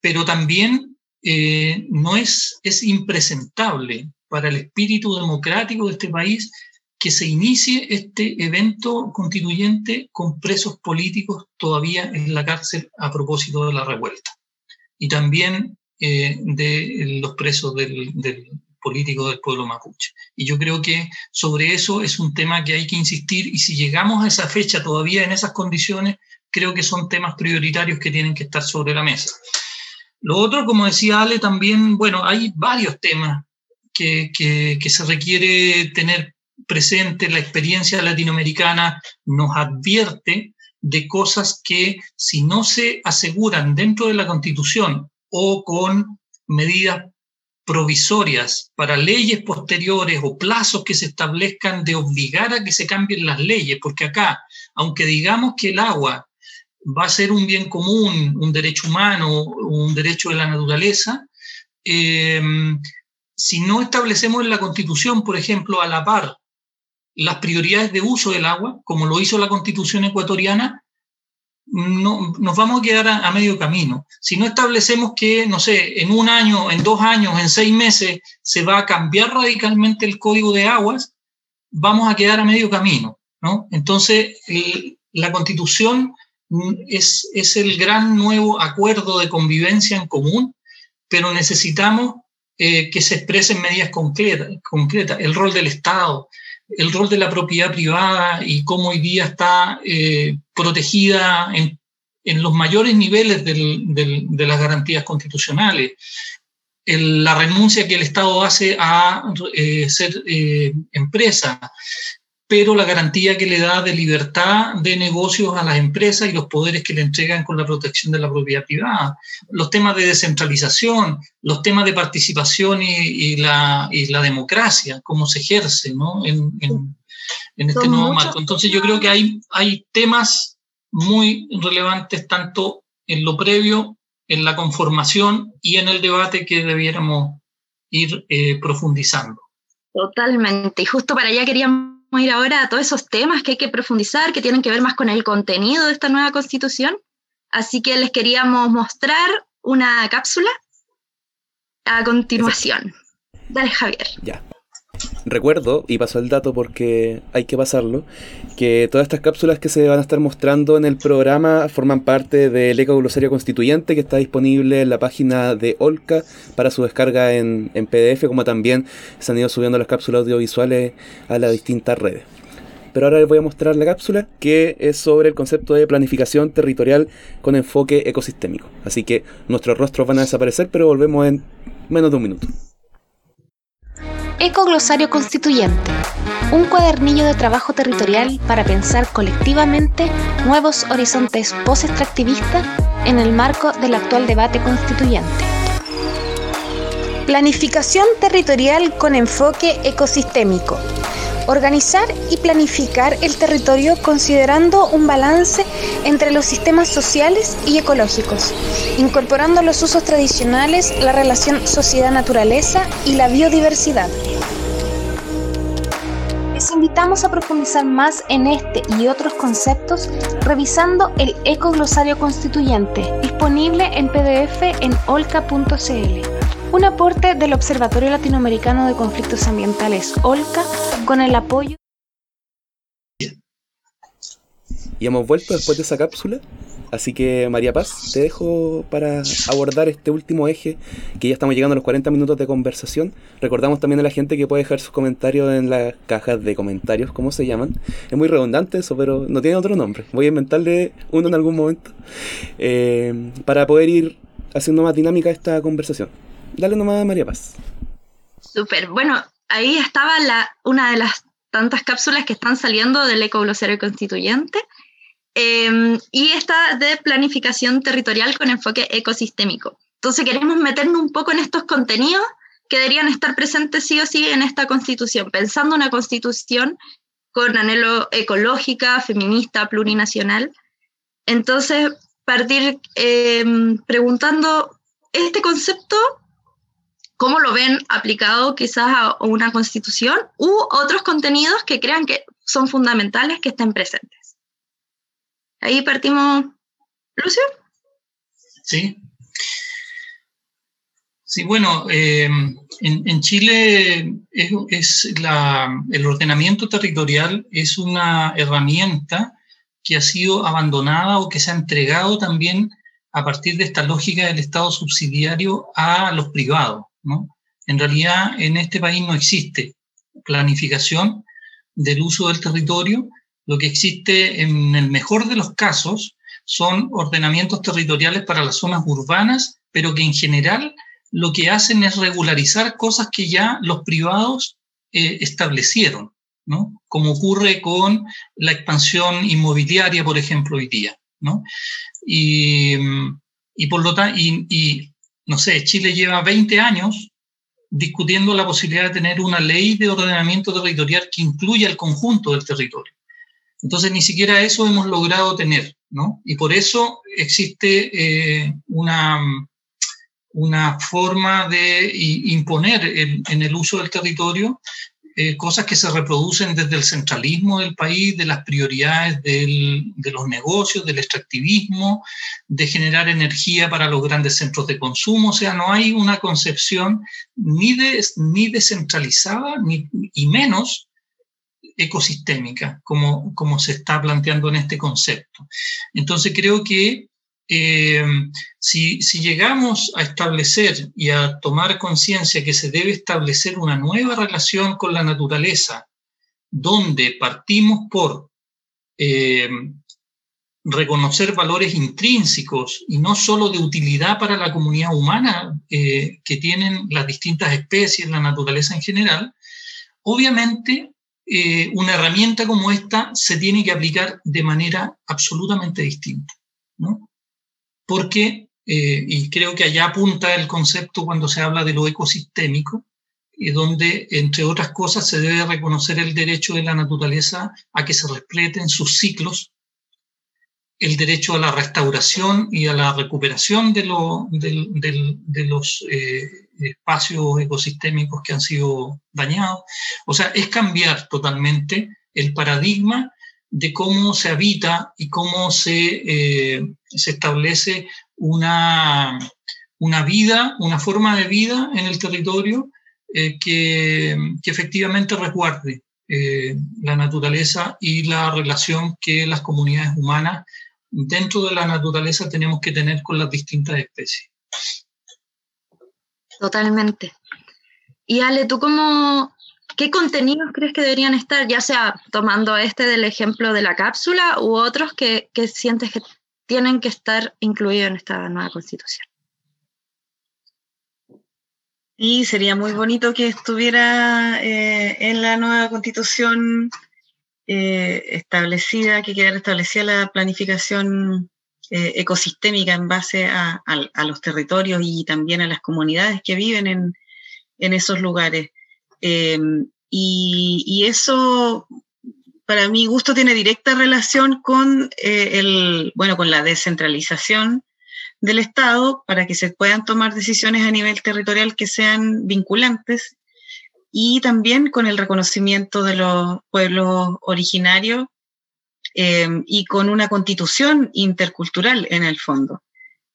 pero también eh, no es, es impresentable para el espíritu democrático de este país que se inicie este evento constituyente con presos políticos todavía en la cárcel a propósito de la revuelta. Y también eh, de los presos del, del político del pueblo mapuche. Y yo creo que sobre eso es un tema que hay que insistir y si llegamos a esa fecha todavía en esas condiciones, creo que son temas prioritarios que tienen que estar sobre la mesa. Lo otro, como decía Ale, también, bueno, hay varios temas que, que, se requiere tener presente, la experiencia latinoamericana nos advierte de cosas que si no se aseguran dentro de la Constitución o con medidas provisorias para leyes posteriores o plazos que se establezcan de obligar a que se cambien las leyes, porque acá, aunque digamos que el agua va a ser un bien común, un derecho humano, un derecho de la naturaleza, eh, si no establecemos en la Constitución, por ejemplo, a la par las prioridades de uso del agua, como lo hizo la constitución ecuatoriana, no, nos vamos a quedar a, medio camino. Si no establecemos que, no sé, en un año, en dos años, en seis meses se va a cambiar radicalmente el código de aguas, vamos a quedar a medio camino. ¿no? Entonces, la constitución es, es el gran nuevo acuerdo de convivencia en común, pero necesitamos eh, que se expresen medidas concretas, concretas, el rol del Estado, el rol de la propiedad privada y cómo hoy día está eh, protegida en, en, los mayores niveles de las garantías constitucionales. La renuncia que el Estado hace a eh, ser eh, empresa, pero la garantía que le da de libertad de negocios a las empresas y los poderes que le entregan con la protección de la propiedad privada, los temas de descentralización, los temas de participación y, la, y la, democracia, cómo se ejerce ¿no? en, en, en este nuevo marco. Entonces yo creo que hay, hay temas muy relevantes tanto en lo previo, en la conformación y en el debate que debiéramos ir eh, profundizando. Totalmente. Y justo para allá queríamos a ir ahora a todos esos temas que hay que profundizar, que tienen que ver más con el contenido de esta nueva constitución. Así que les queríamos mostrar una cápsula a continuación. Dale, Javier. Ya. Recuerdo, y paso el dato porque hay que pasarlo, que todas estas cápsulas que se van a estar mostrando en el programa forman parte del Eco Glosario Constituyente que está disponible en la página de Olca para su descarga en, en PDF, como también se han ido subiendo las cápsulas audiovisuales a las distintas redes. Pero ahora les voy a mostrar la cápsula que es sobre el concepto de planificación territorial con enfoque ecosistémico. Así que nuestros rostros van a desaparecer, pero volvemos en menos de un minuto. Ecoglosario Constituyente, un cuadernillo de trabajo territorial para pensar colectivamente nuevos horizontes post-extractivistas en el marco del actual debate constituyente. Planificación territorial con enfoque ecosistémico Organizar y planificar el territorio considerando un balance entre los sistemas sociales y ecológicos, incorporando los usos tradicionales, la relación sociedad-naturaleza y la biodiversidad. Les invitamos a profundizar más en este y otros conceptos revisando el Ecoglosario Constituyente, disponible en PDF en olca.cl un aporte del Observatorio Latinoamericano de Conflictos Ambientales, OLCA, con el apoyo. Y hemos vuelto después de esa cápsula. Así que María Paz, te dejo para abordar este último eje, que ya estamos llegando a los 40 minutos de conversación. Recordamos también a la gente que puede dejar sus comentarios en las cajas de comentarios, ¿cómo se llaman? Es muy redundante eso, pero no tiene otro nombre. Voy a inventarle uno en algún momento eh, para poder ir haciendo más dinámica esta conversación. Dale nomás, María Paz. Súper. Bueno, ahí estaba la, una de las tantas cápsulas que están saliendo del ecoglosario constituyente. Em, y esta de planificación territorial con enfoque ecosistémico. Entonces queremos meternos un poco en estos contenidos que deberían estar presentes sí o sí en esta constitución, pensando una constitución con anhelo ecológica, feminista, plurinacional. Entonces, partir em, preguntando, ¿este concepto cómo lo ven aplicado quizás a una constitución u otros contenidos que crean que son fundamentales que estén presentes. Ahí partimos, Lucio. Sí. Sí, bueno, em, en, Chile es, el ordenamiento territorial es una herramienta que ha sido abandonada o que se ha entregado también a partir de esta lógica del Estado subsidiario a los privados. En realidad, en este país no existe planificación del uso del territorio. Lo que existe, en el mejor de los casos, son ordenamientos territoriales para las zonas urbanas, pero que en general lo que hacen es regularizar cosas que ya los privados eh, establecieron, ¿no? Como ocurre con la expansión inmobiliaria, por ejemplo, hoy día, ¿no? Y, por lo tanto, y no sé, Chile lleva 20 años discutiendo la posibilidad de tener una ley de ordenamiento territorial que incluya el conjunto del territorio. Entonces, ni siquiera eso hemos logrado tener, ¿no? Y por eso existe eh, una, una forma de imponer en el uso del territorio eh, cosas que se reproducen desde el centralismo del país, de las prioridades de los negocios, del extractivismo, de generar energía para los grandes centros de consumo. O sea, no hay una concepción ni, de, ni descentralizada ni, y menos ecosistémica, como, como se está planteando en este concepto. Entonces creo que eh, si, llegamos a establecer y a tomar conciencia que se debe establecer una nueva relación con la naturaleza, donde partimos por eh, reconocer valores intrínsecos y no solo de utilidad para la comunidad humana eh, que tienen las distintas especies, la naturaleza en general, obviamente una herramienta como esta se tiene que aplicar de manera absolutamente distinta. ¿no? Porque, eh, y creo que allá apunta el concepto cuando se habla de lo ecosistémico, y donde, entre otras cosas, se debe reconocer el derecho de la naturaleza a que se respeten sus ciclos, el derecho a la restauración y a la recuperación de, los eh, espacios ecosistémicos que han sido dañados. O sea, es cambiar totalmente el paradigma de cómo se habita y cómo se, eh, se establece una, una, vida, una forma de vida en el territorio eh, que, que, efectivamente resguarde eh, la naturaleza y la relación que las comunidades humanas dentro de la naturaleza tenemos que tener con las distintas especies. Totalmente. Y Ale, ¿tú cómo, ¿Qué contenidos crees que deberían estar, ya sea tomando este del ejemplo de la cápsula u otros que, sientes que tienen que estar incluidos en esta nueva constitución? Y sería muy bonito que estuviera eh, en la nueva constitución eh, establecida, que quedara establecida la planificación eh, ecosistémica en base a, los territorios y también a las comunidades que viven en, en esos lugares. Em, y, eso, para mi gusto, tiene directa relación con, eh, el, bueno, con la descentralización del Estado para que se puedan tomar decisiones a nivel territorial que sean vinculantes y también con el reconocimiento de los pueblos originarios eh, y con una constitución intercultural en el fondo.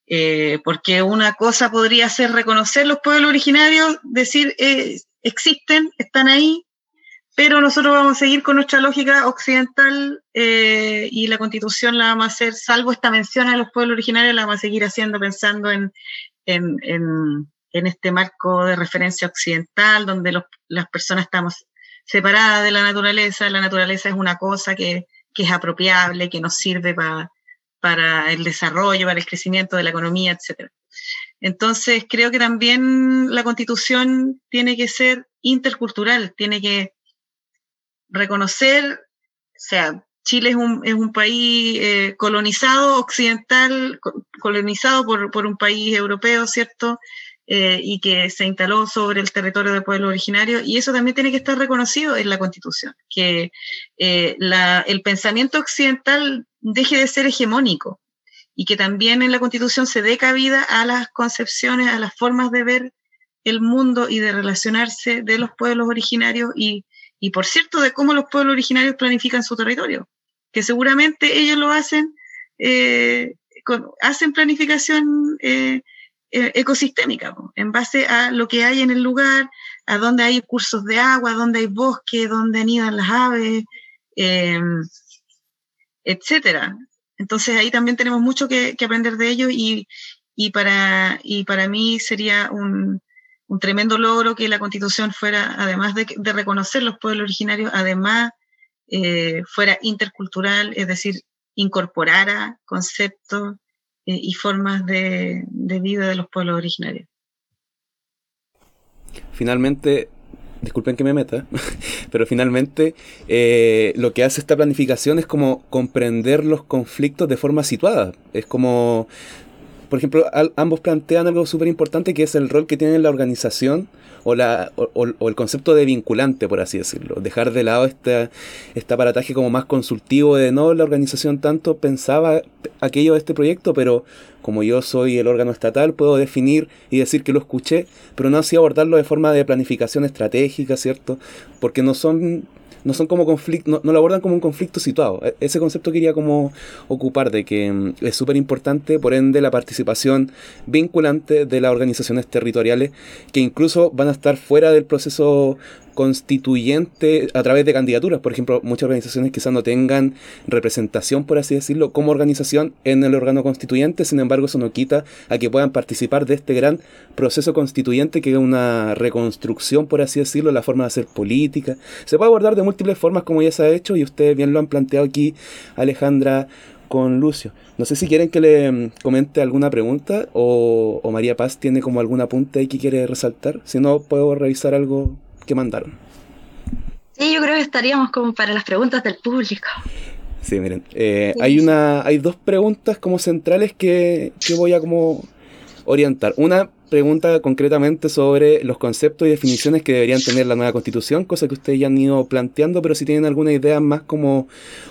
Eh, porque una cosa podría ser reconocer los pueblos originarios, decir, eh, existen, están ahí, pero nosotros vamos a seguir con nuestra lógica occidental y la constitución la vamos a hacer, salvo esta mención a los pueblos originarios, la vamos a seguir haciendo pensando en, en, en, este marco de referencia occidental, donde las personas estamos separadas de la naturaleza, la naturaleza es una cosa que, que es apropiable, que nos sirve para para el desarrollo, para el crecimiento de la economía, etc. Entonces, creo que también la constitución tiene que ser intercultural, tiene que reconocer, o sea, Chile es un, es un país eh, colonizado, occidental, colonizado por, por, un país europeo, ¿cierto? Eh, y que se instaló sobre el territorio del pueblo originario, y eso también tiene que estar reconocido en la Constitución, que eh, la, el pensamiento occidental deje de ser hegemónico y que también en la Constitución se dé cabida a las concepciones, a las formas de ver el mundo y de relacionarse de los pueblos originarios y, y por cierto, de cómo los pueblos originarios planifican su territorio, que seguramente ellos lo hacen, eh, hacen planificación eh, eh, ecosistémica, en base a lo que hay en el lugar, a dónde hay cursos de agua, dónde hay bosque, dónde anidan las aves, eh, etcétera. Entonces ahí también tenemos mucho que, aprender de ello y, para, y para mí sería un, tremendo logro que la constitución fuera, además de, reconocer los pueblos originarios, además eh, fuera intercultural, es decir, incorporara conceptos eh, y formas de, vida de los pueblos originarios. Finalmente, disculpen que me meta, [laughs] pero finalmente eh, lo que hace esta planificación es como comprender los conflictos de forma situada. Es como, por ejemplo, ambos plantean algo súper importante que es el rol que tiene la organización o, la, o, el concepto de vinculante, por así decirlo. Dejar de lado este, este aparataje como más consultivo de no, la organización tanto pensaba aquello de este proyecto, pero como yo soy el órgano estatal, puedo definir y decir que lo escuché, pero no así abordarlo de forma de planificación estratégica, ¿cierto? Porque no son no son como conflicto, no, lo abordan como un conflicto situado. E, ese concepto quería como ocupar de que mm, es súper importante, por ende, la participación vinculante de las organizaciones territoriales que incluso van a estar fuera del proceso constituyente a través de candidaturas. Por ejemplo, muchas organizaciones quizás no tengan representación, por así decirlo, como organización en el órgano constituyente, sin embargo eso no quita a que puedan participar de este gran proceso constituyente que es una reconstrucción, por así decirlo, la forma de hacer política. Se puede abordar de múltiples formas como ya se ha hecho y ustedes bien lo han planteado aquí, Alejandra con Lucio. No sé si quieren que le mm, comente alguna pregunta o, o María Paz tiene como algún apunte ahí que quiere resaltar. Si no, puedo revisar algo que mandaron. Sí, yo creo que estaríamos como para las preguntas del público. Sí, miren, eh, hay una, hay dos preguntas como centrales que, que voy a como orientar. Una pregunta concretamente sobre los conceptos y definiciones que deberían tener la nueva constitución, cosa que ustedes ya han ido planteando, pero si tienen alguna idea más como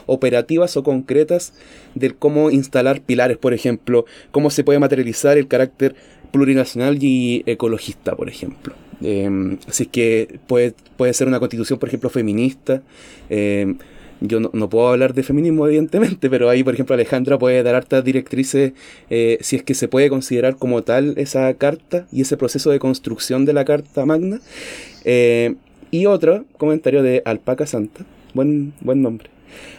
operativas o concretas de cómo instalar pilares, por ejemplo, cómo se puede materializar el carácter plurinacional y ecologista, por ejemplo. Eh, así que puede, puede ser una constitución, por ejemplo, feminista. Em, yo no, puedo hablar de feminismo, [laughs] evidentemente, pero ahí, por ejemplo, Alejandra puede dar hartas directrices eh, si es que se puede considerar como tal esa carta y ese proceso de construcción de la Carta Magna. Eh, y otro comentario de Alpaca Santa, buen, buen nombre.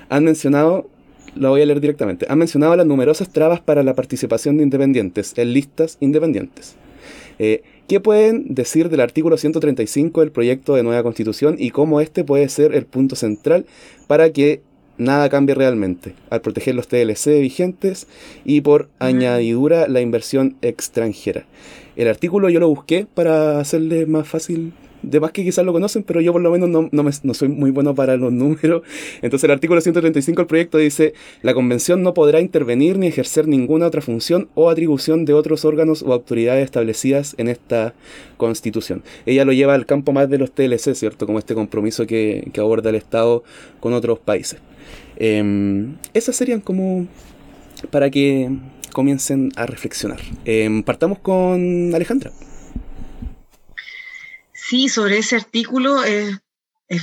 Han mencionado, lo voy a leer directamente, han mencionado las numerosas trabas para la participación de independientes en listas independientes. Eh, ¿Qué pueden decir del artículo 135 del proyecto de nueva constitución y cómo este puede ser el punto central para que nada cambie realmente, al proteger los TLC vigentes y por añadidura la inversión extranjera? El artículo yo lo busqué para hacerle más fácil de más que quizás lo conocen, pero yo por lo menos no, no, soy muy bueno para los [laughs] números. Entonces el artículo 135 del proyecto dice, la convención no podrá intervenir ni ejercer ninguna otra función o atribución de otros órganos o autoridades establecidas en esta constitución. Ella lo lleva al campo más de los TLC, ¿cierto? Como este compromiso que, aborda el Estado con otros países. Em, esas serían como para que comiencen a reflexionar. Em, partamos con Alejandra. Sí, sobre ese artículo es,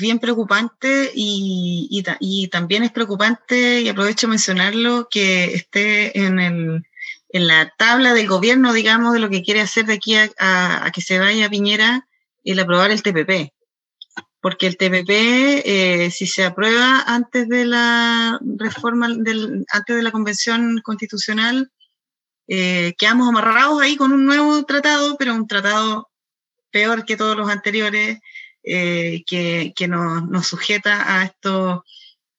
bien preocupante y, también es preocupante, y aprovecho mencionarlo, que esté en, el, en la tabla del gobierno, digamos, de lo que quiere hacer de aquí a, que se vaya Piñera, el aprobar el TPP. Porque el TPP, eh, si se aprueba antes de la reforma, del, antes de la convención constitucional, eh, quedamos amarrados ahí con un nuevo tratado, pero un tratado peor que todos los anteriores, eh, que, nos, sujeta a estos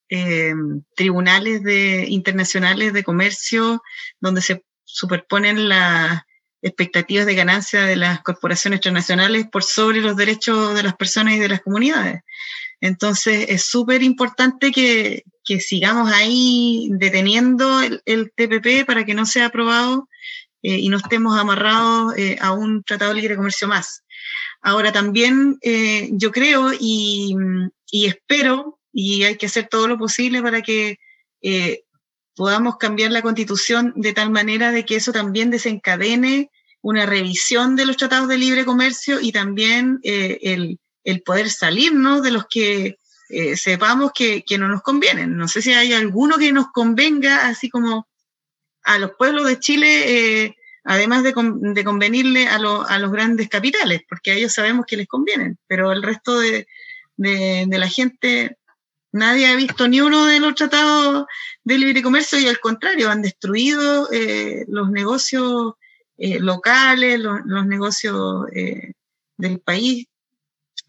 eh, tribunales de, internacionales de comercio, donde se superponen las expectativas de ganancia de las corporaciones transnacionales por sobre los derechos de las personas y de las comunidades. Entonces, es súper importante que, sigamos ahí deteniendo el, TPP para que no sea aprobado eh, y no estemos amarrados a un tratado de libre comercio más. Ahora también eh, yo creo y, espero, y hay que hacer todo lo posible para que eh, podamos cambiar la constitución de tal manera de que eso también desencadene una revisión de los tratados de libre comercio y también eh, el, poder salirnos de los que sepamos que, no nos convienen. No sé si hay alguno que nos convenga, así como a los pueblos de Chile además de, convenirle a, los grandes capitales, porque a ellos sabemos que les convienen, pero el resto de, la gente, nadie ha visto ni uno de los tratados de libre comercio y al contrario, han destruido eh, los negocios eh, locales, los, negocios eh, del país,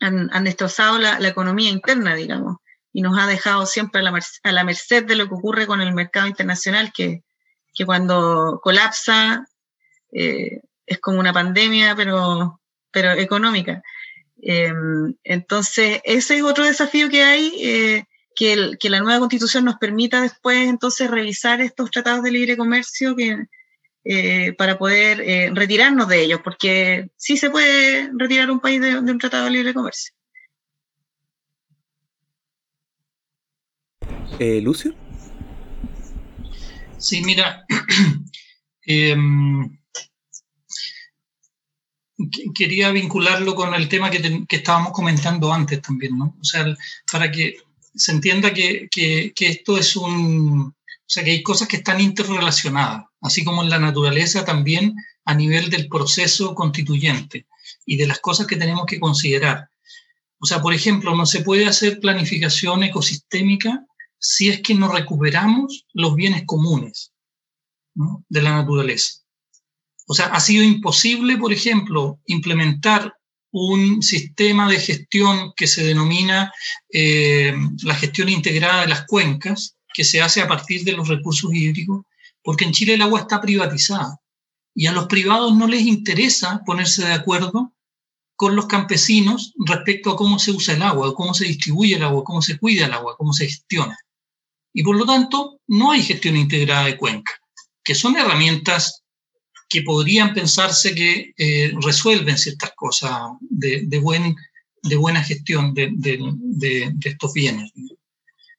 han, destrozado la, economía interna, digamos, y nos ha dejado siempre a la, a la merced de lo que ocurre con el mercado internacional, que, que cuando colapsa eh, es como una pandemia, pero, pero económica. Em, entonces, ese es otro desafío que hay, eh, que, que, la nueva constitución nos permita después entonces revisar estos tratados de libre comercio eh, para poder retirarnos de ellos, porque sí se puede retirar un país de, un tratado de libre comercio. Lucio. Sí, mira, [clears throat] em, quería vincularlo con el tema que, estábamos comentando antes también, ¿no? O sea, para que se entienda que, esto es un... O sea, que hay cosas que están interrelacionadas, así como en la naturaleza también a nivel del proceso constituyente y de las cosas que tenemos que considerar. O sea, por ejemplo, no se puede hacer planificación ecosistémica si es que no recuperamos los bienes comunes de la naturaleza. O sea, ha sido imposible, por ejemplo, implementar un sistema de gestión que se denomina eh, la gestión integrada de las cuencas, que se hace a partir de los recursos hídricos, porque en Chile el agua está privatizada y a los privados no les interesa ponerse de acuerdo con los campesinos respecto a cómo se usa el agua, cómo se distribuye el agua, cómo se cuida el agua, cómo se gestiona. Y por lo tanto, no hay gestión integrada de cuenca, que son herramientas que podrían pensarse que eh, resuelven ciertas cosas de, buen, de buena gestión de, de, estos bienes.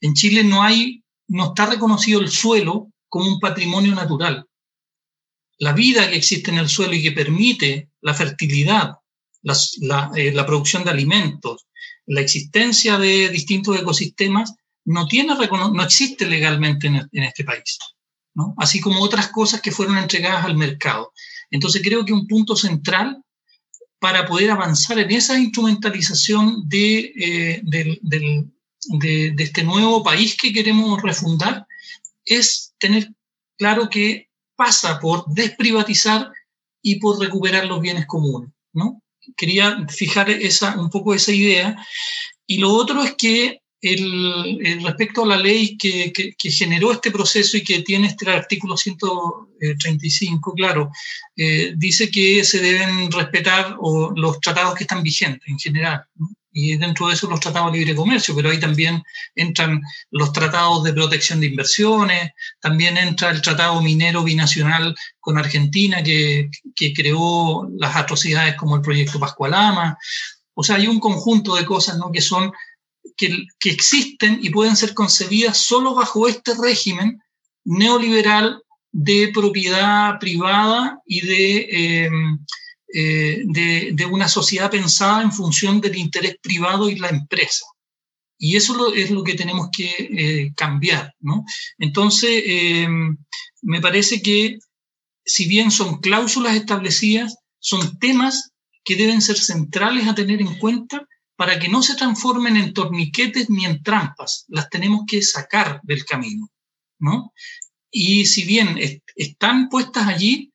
En Chile no, hay, no está reconocido el suelo como un patrimonio natural. La vida que existe en el suelo y que permite la fertilidad, la, eh, la, producción de alimentos, la existencia de distintos ecosistemas, no, tiene, no existe legalmente en, este país así como otras cosas que fueron entregadas al mercado. Entonces creo que un punto central para poder avanzar en esa instrumentalización de, eh, de, este nuevo país que queremos refundar es tener claro que pasa por desprivatizar y por recuperar los bienes comunes. ¿no? Quería fijar esa, un poco esa idea. Y lo otro es que el, respecto a la ley que, generó este proceso y que tiene este artículo 135, claro, eh, dice que se deben respetar los tratados que están vigentes en general. Y dentro de eso los tratados de libre comercio, pero ahí también entran los tratados de protección de inversiones, también entra el tratado minero binacional con Argentina que, que creó las atrocidades como el proyecto Pascualama. O sea, hay un conjunto de cosas ¿no? que son que, existen y pueden ser concebidas solo bajo este régimen neoliberal de propiedad privada y de, em, eh, de, una sociedad pensada en función del interés privado y la empresa. Y eso es lo que tenemos que eh, cambiar. ¿no? Entonces, em, me parece que si bien son cláusulas establecidas, son temas que deben ser centrales a tener en cuenta para que no se transformen en torniquetes ni en trampas. Las tenemos que sacar del camino, ¿no? Y si bien están puestas allí,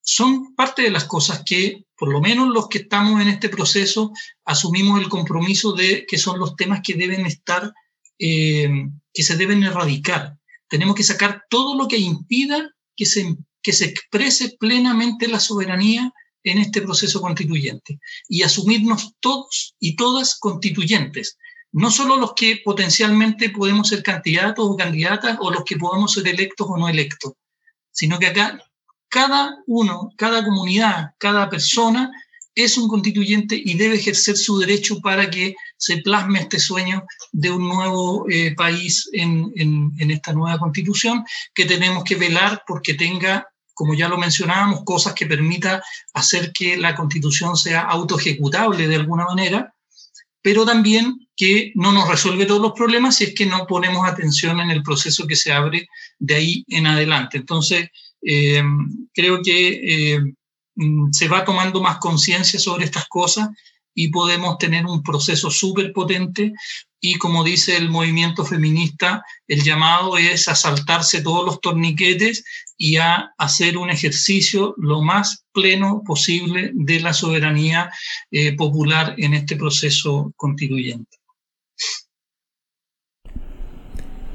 son parte de las cosas que, por lo menos los que estamos en este proceso, asumimos el compromiso de que son los temas que deben estar, eh, que se deben erradicar. Tenemos que sacar todo lo que impida que se, que se exprese plenamente la soberanía en este proceso constituyente y asumirnos todos y todas constituyentes, no solo los que potencialmente podemos ser candidatos o candidatas o los que podamos ser electos o no electos, sino que acá cada uno, cada comunidad, cada persona es un constituyente y debe ejercer su derecho para que se plasme este sueño de un nuevo eh, país en, en, esta nueva constitución que tenemos que velar porque tenga como ya lo mencionábamos, cosas que permita hacer que la constitución sea autoejecutable de alguna manera, pero también que no nos resuelve todos los problemas si es que no ponemos atención en el proceso que se abre de ahí en adelante. Entonces, eh, creo que eh, mm, se va tomando más conciencia sobre estas cosas y podemos tener un proceso súper potente y como dice el movimiento feminista, el llamado es a saltarse todos los torniquetes y a hacer un ejercicio lo más pleno posible de la soberanía eh, popular en este proceso constituyente.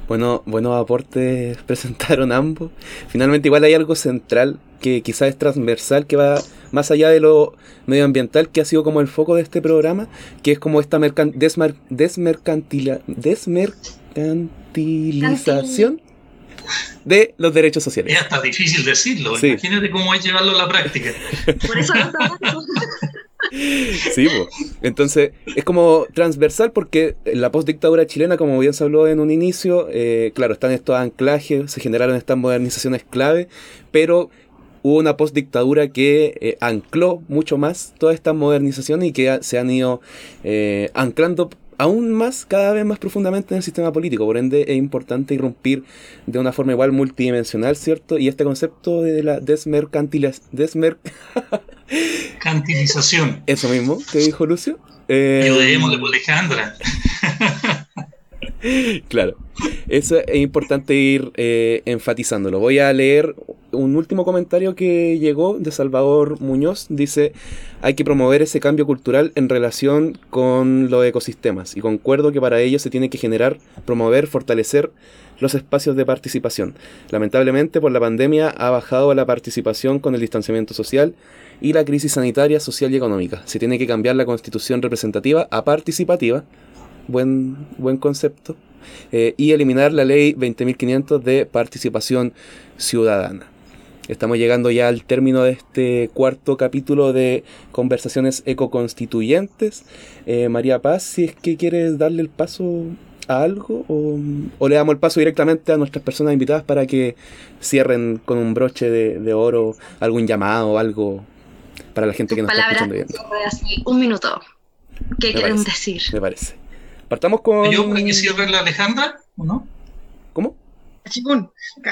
Bueno, buenos aportes [laughs] presentaron ambos. Finalmente igual hay algo central que quizás es transversal, que va más allá de lo medioambiental, que ha sido como el foco de este programa, que es como esta desmercantilización de los derechos sociales. Es hasta difícil decirlo, imagínate cómo hay llevarlo a la práctica. [laughs] Por eso no Sí, entonces es como transversal porque la postdictadura chilena, como bien se habló en un inicio, eh, claro, están estos anclajes, se generaron estas modernizaciones clave, pero hubo una postdictadura que eh, ancló mucho más todas estas modernizaciones y que se han ido eh, anclando aún más, cada vez más profundamente en el sistema político. Por ende, es importante irrumpir de una forma igual multidimensional, ¿cierto? Y este concepto de la desmercantilización. [laughs] Eso mismo que dijo Lucio. Eh, de Alejandra. [laughs] [laughs] claro, eso es importante ir eh, enfatizándolo. Voy a leer un último comentario que llegó de Salvador Muñoz. Dice, hay que promover ese cambio cultural en relación con los ecosistemas y concuerdo que para ello se tiene que generar, promover, fortalecer los espacios de participación. Lamentablemente por la pandemia ha bajado la participación con el distanciamiento social y la crisis sanitaria, social y económica. Se tiene que cambiar la constitución representativa a participativa buen, buen concepto, eh, y eliminar la ley 20.500 de participación ciudadana. Estamos llegando ya al término de este cuarto capítulo de conversaciones ecoconstituyentes. Eh, María Paz, si es que quieres darle el paso a algo o, le damos el paso directamente a nuestras personas invitadas para que cierren con un broche de, oro algún llamado o algo para la gente que nos está escuchando. un minuto. ¿Qué quieren decir? Me parece. Partamos con. ¿Yo para que cierre la Alejandra o no? ¿Cómo?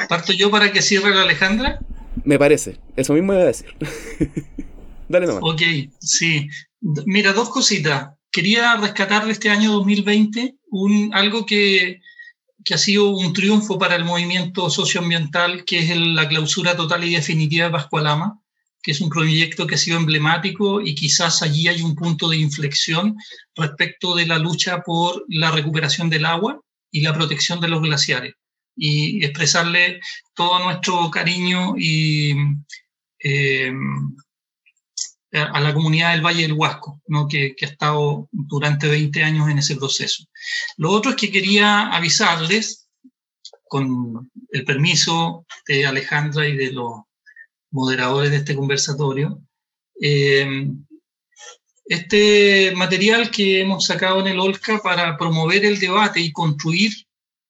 ¿Parto yo para que cierre la Alejandra? Me parece, eso mismo iba a decir. [laughs] Dale nomás. Ok, sí. Mira, dos cositas. Quería rescatar de este año 2020 un, algo que, que ha sido un triunfo para el movimiento socioambiental, que es la clausura total y definitiva de Pascualama, que es un proyecto que ha sido emblemático y quizás allí hay un punto de inflexión respecto de la lucha por la recuperación del agua y la protección de los glaciares. Y expresarle todo nuestro cariño y eh, a la comunidad del Valle del Huasco, ¿no? que, que, ha estado durante 20 años en ese proceso. Lo otro es que quería avisarles, con el permiso de Alejandra y de los moderadores de este conversatorio, eh, este material que hemos sacado en el OLCA para promover el debate y construir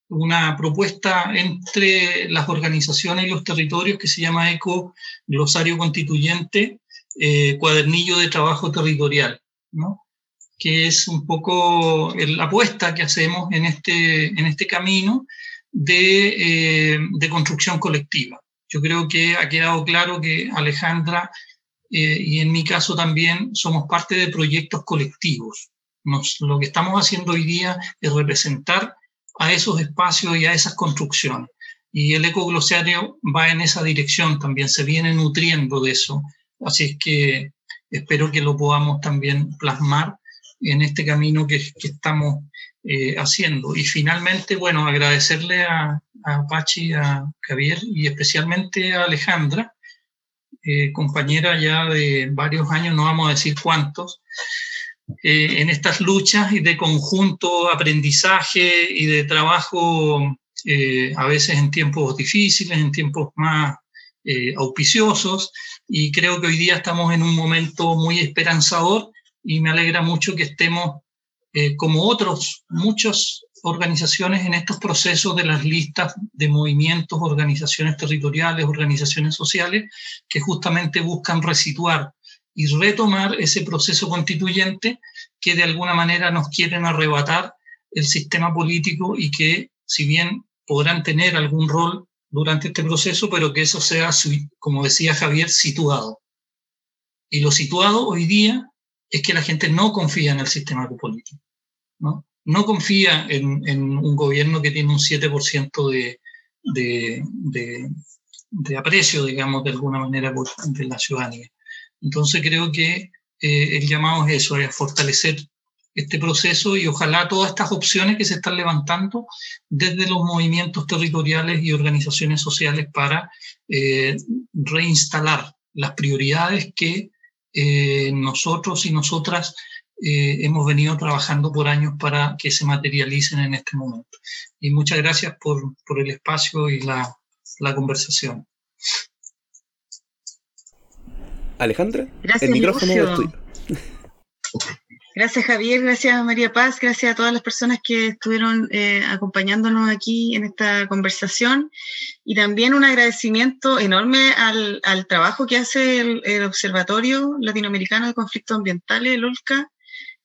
una propuesta entre las organizaciones y los territorios que se llama ECO Glosario Constituyente, eh, Cuadernillo de Trabajo Territorial, ¿no? que es un poco la apuesta que hacemos en este, en este camino de, eh, de construcción colectiva. Yo creo que ha quedado claro que Alejandra eh, y en mi caso también somos parte de proyectos colectivos. Lo que estamos haciendo hoy día es representar a esos espacios y a esas construcciones. Y el ecoglosario va en esa dirección también, se viene nutriendo de eso. Así es que espero que lo podamos también plasmar en este camino que estamos eh, haciendo. Y finalmente, bueno, agradecerle a, a Pachi, a Javier y especialmente a Alejandra, eh, compañera ya de varios años, no vamos a decir cuántos, eh, en estas luchas y de conjunto aprendizaje y de trabajo a veces en tiempos difíciles, en tiempos más auspiciosos, y creo que hoy día estamos en un momento muy esperanzador y me alegra mucho que estemos como otros, muchas organizaciones en estos procesos de las listas de movimientos, organizaciones territoriales, organizaciones sociales, que justamente buscan resituar y retomar ese proceso constituyente que de alguna manera nos quieren arrebatar el sistema político y que si bien podrán tener algún rol durante este proceso, pero que eso sea, como decía Javier, situado. Y lo situado hoy día es que la gente no confía en el sistema político. ¿no? no confía en, un gobierno que tiene un 7% de, de, de, de, aprecio, digamos, de alguna manera de la ciudadanía. Entonces creo que eh, el llamado es eso, es fortalecer este proceso y ojalá todas estas opciones que se están levantando desde los movimientos territoriales y organizaciones sociales para eh, reinstalar las prioridades que eh, nosotros y nosotras eh, hemos venido trabajando por años para que se materialicen en este momento. Y muchas gracias por, por el espacio y la, la, conversación. Alejandra, gracias, el micrófono Lucio. es tuyo. [laughs] Gracias Javier, gracias María Paz, gracias a todas las personas que estuvieron eh, acompañándonos aquí en esta conversación y también un agradecimiento enorme al, al trabajo que hace el, el, Observatorio Latinoamericano de Conflictos Ambientales, el OLCA,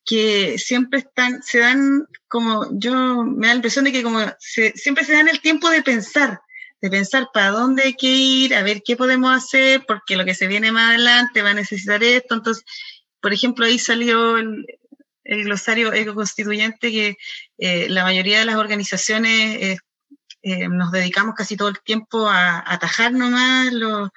que siempre están, se dan como, yo me da la impresión de que como se, siempre se dan el tiempo de pensar, de pensar para dónde hay que ir, a ver qué podemos hacer, porque lo que se viene más adelante va a necesitar esto. Entonces, por ejemplo, ahí salió el, el glosario ecoconstituyente que eh, la mayoría de las organizaciones eh, eh, nos dedicamos casi todo el tiempo a, atajar nomás los,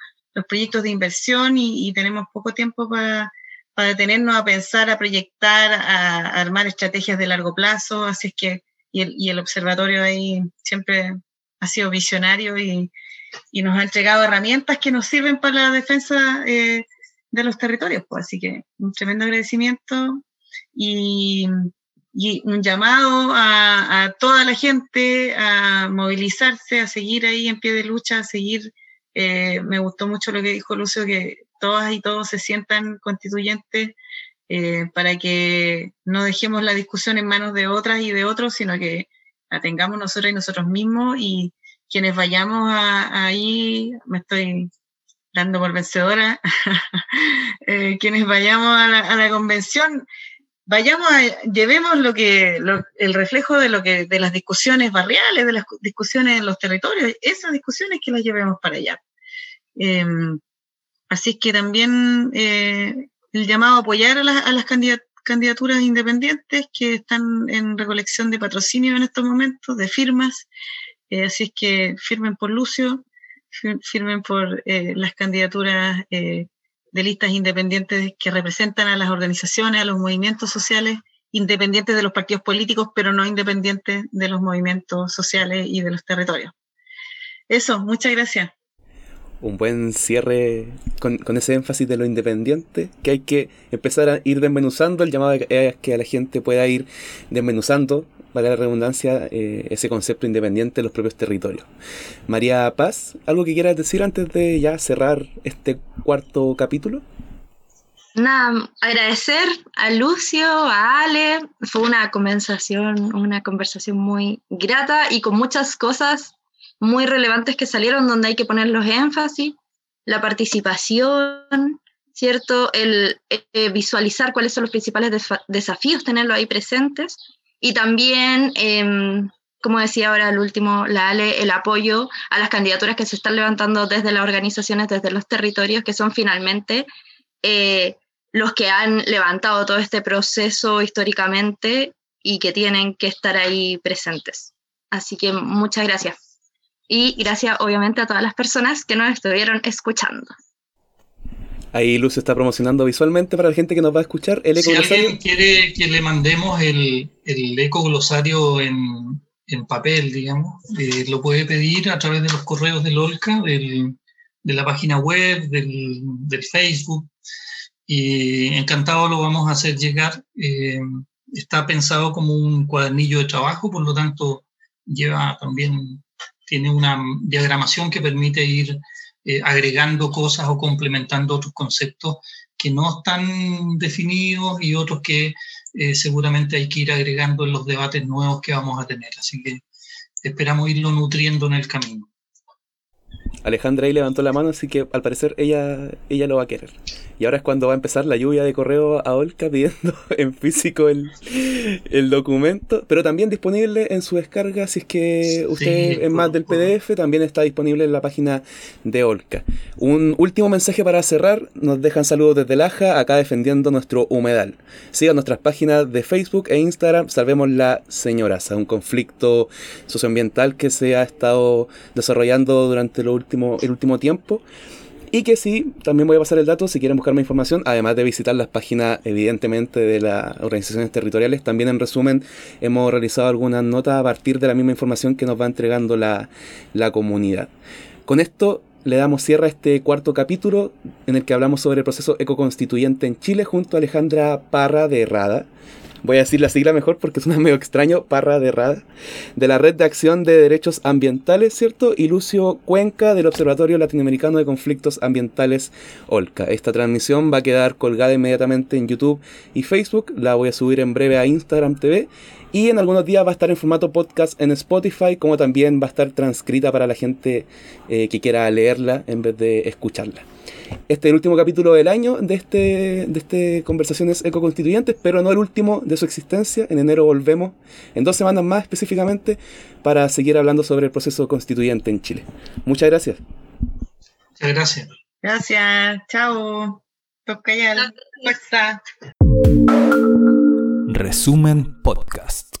proyectos de inversión y, tenemos poco tiempo para detenernos a pensar, a proyectar, a, armar estrategias de largo plazo. Así es que, y el, observatorio ahí siempre ha sido visionario y, y, nos ha entregado herramientas que nos sirven para la defensa de los territorios. Pues. Así que un tremendo agradecimiento y, y un llamado a, a, toda la gente a movilizarse, a seguir ahí en pie de lucha, a seguir. Eh, me gustó mucho lo que dijo Lucio, que todas y todos se sientan constituyentes eh, para que no dejemos la discusión en manos de otras y de otros, sino que la tengamos nosotros y nosotros mismos y quienes vayamos a, ahí, me estoy dando por vencedora, [laughs] eh, quienes vayamos a la, a la, convención, vayamos a, llevemos lo que, lo, el reflejo de lo que, de las discusiones barriales, de las discusiones en los territorios, esas discusiones que las llevemos para allá. Eh, Así que también eh, el llamado a apoyar a, la, a las candidat candidaturas independientes que están en recolección de patrocinio en estos momentos, de firmas. Eh, así es que firmen por Lucio, firmen por eh, las candidaturas eh, de listas independientes que representan a las organizaciones, a los movimientos sociales, independientes de los partidos políticos, pero no independientes de los movimientos sociales y de los territorios. Eso, muchas gracias un buen cierre con, ese énfasis de lo independiente, que hay que empezar a ir desmenuzando. El llamado es que a la gente pueda ir desmenuzando, vale la redundancia, eh, ese concepto independiente de los propios territorios. María Paz, ¿algo que quieras decir antes de ya cerrar este cuarto capítulo? Nada, agradecer a Lucio, a Ale, fue una conversación, una conversación muy grata y con muchas cosas muy relevantes que salieron donde hay que poner los énfasis, la participación, ¿cierto? El eh, visualizar cuáles son los principales desafíos, tenerlos ahí presentes y también, em, como decía ahora el último, la ALE, el apoyo a las candidaturas que se están levantando desde las organizaciones, desde los territorios, que son finalmente eh, los que han levantado todo este proceso históricamente y que tienen que estar ahí presentes. Así que muchas gracias. Y gracias obviamente a todas las personas que nos estuvieron escuchando. Ahí Luz está promocionando visualmente para la gente que nos va a escuchar el eco Si alguien quiere que le mandemos el, el eco glosario en, en papel, digamos, eh, lo puede pedir a través de los correos del OLCA, del, de la página web, del, del, Facebook. Y encantado lo vamos a hacer llegar. Eh, está pensado como un cuadernillo de trabajo, por lo tanto lleva también tiene una diagramación que permite ir eh, agregando cosas o complementando otros conceptos que no están definidos y otros que eh, seguramente hay que ir agregando en los debates nuevos que vamos a tener. Así que esperamos irlo nutriendo en el camino. Alejandra ahí levantó la mano, así que al parecer ella, ella lo va a querer. Y ahora es cuando va a empezar la lluvia de correo a Olca pidiendo [laughs] en físico el, documento, pero también disponible en su descarga si es que usted es más del PDF, también está disponible en la página de Olca. Un último mensaje para cerrar, nos dejan saludos desde Laja, acá defendiendo nuestro humedal. Sigan nuestras páginas de Facebook e Instagram, Salvemos la Señoraza, un conflicto socioambiental que se ha estado desarrollando durante lo último, el último tiempo. Y que sí, también voy a pasar el dato si quieren buscar más información, además de visitar las páginas evidentemente de las organizaciones territoriales. También en resumen hemos realizado algunas notas a partir de la misma información que nos va entregando la, la comunidad. Con esto le damos cierre a este cuarto capítulo en el que hablamos sobre el proceso ecoconstituyente en Chile junto a Alejandra Parra de Rada, voy a decir la sigla mejor porque suena [laughs] medio extraño, Parra de Rada, de la Red de Acción de Derechos Ambientales, ¿cierto? Y Lucio Cuenca del Observatorio Latinoamericano de Conflictos Ambientales, OLCA. Esta transmisión va a quedar colgada inmediatamente en YouTube y Facebook, la voy a subir en breve a Instagram TV y en algunos días va a estar en formato podcast en Spotify, como también va a estar transcrita para la gente eh, que quiera leerla en vez de escucharla. Este es el último capítulo del año de este, de este Conversaciones Ecoconstituyentes, pero no el último de su existencia. En enero volvemos, en dos semanas más específicamente, para seguir hablando sobre el proceso constituyente en Chile. Muchas gracias. Muchas gracias. Gracias. Chao. Toca ya. Resumen Podcast.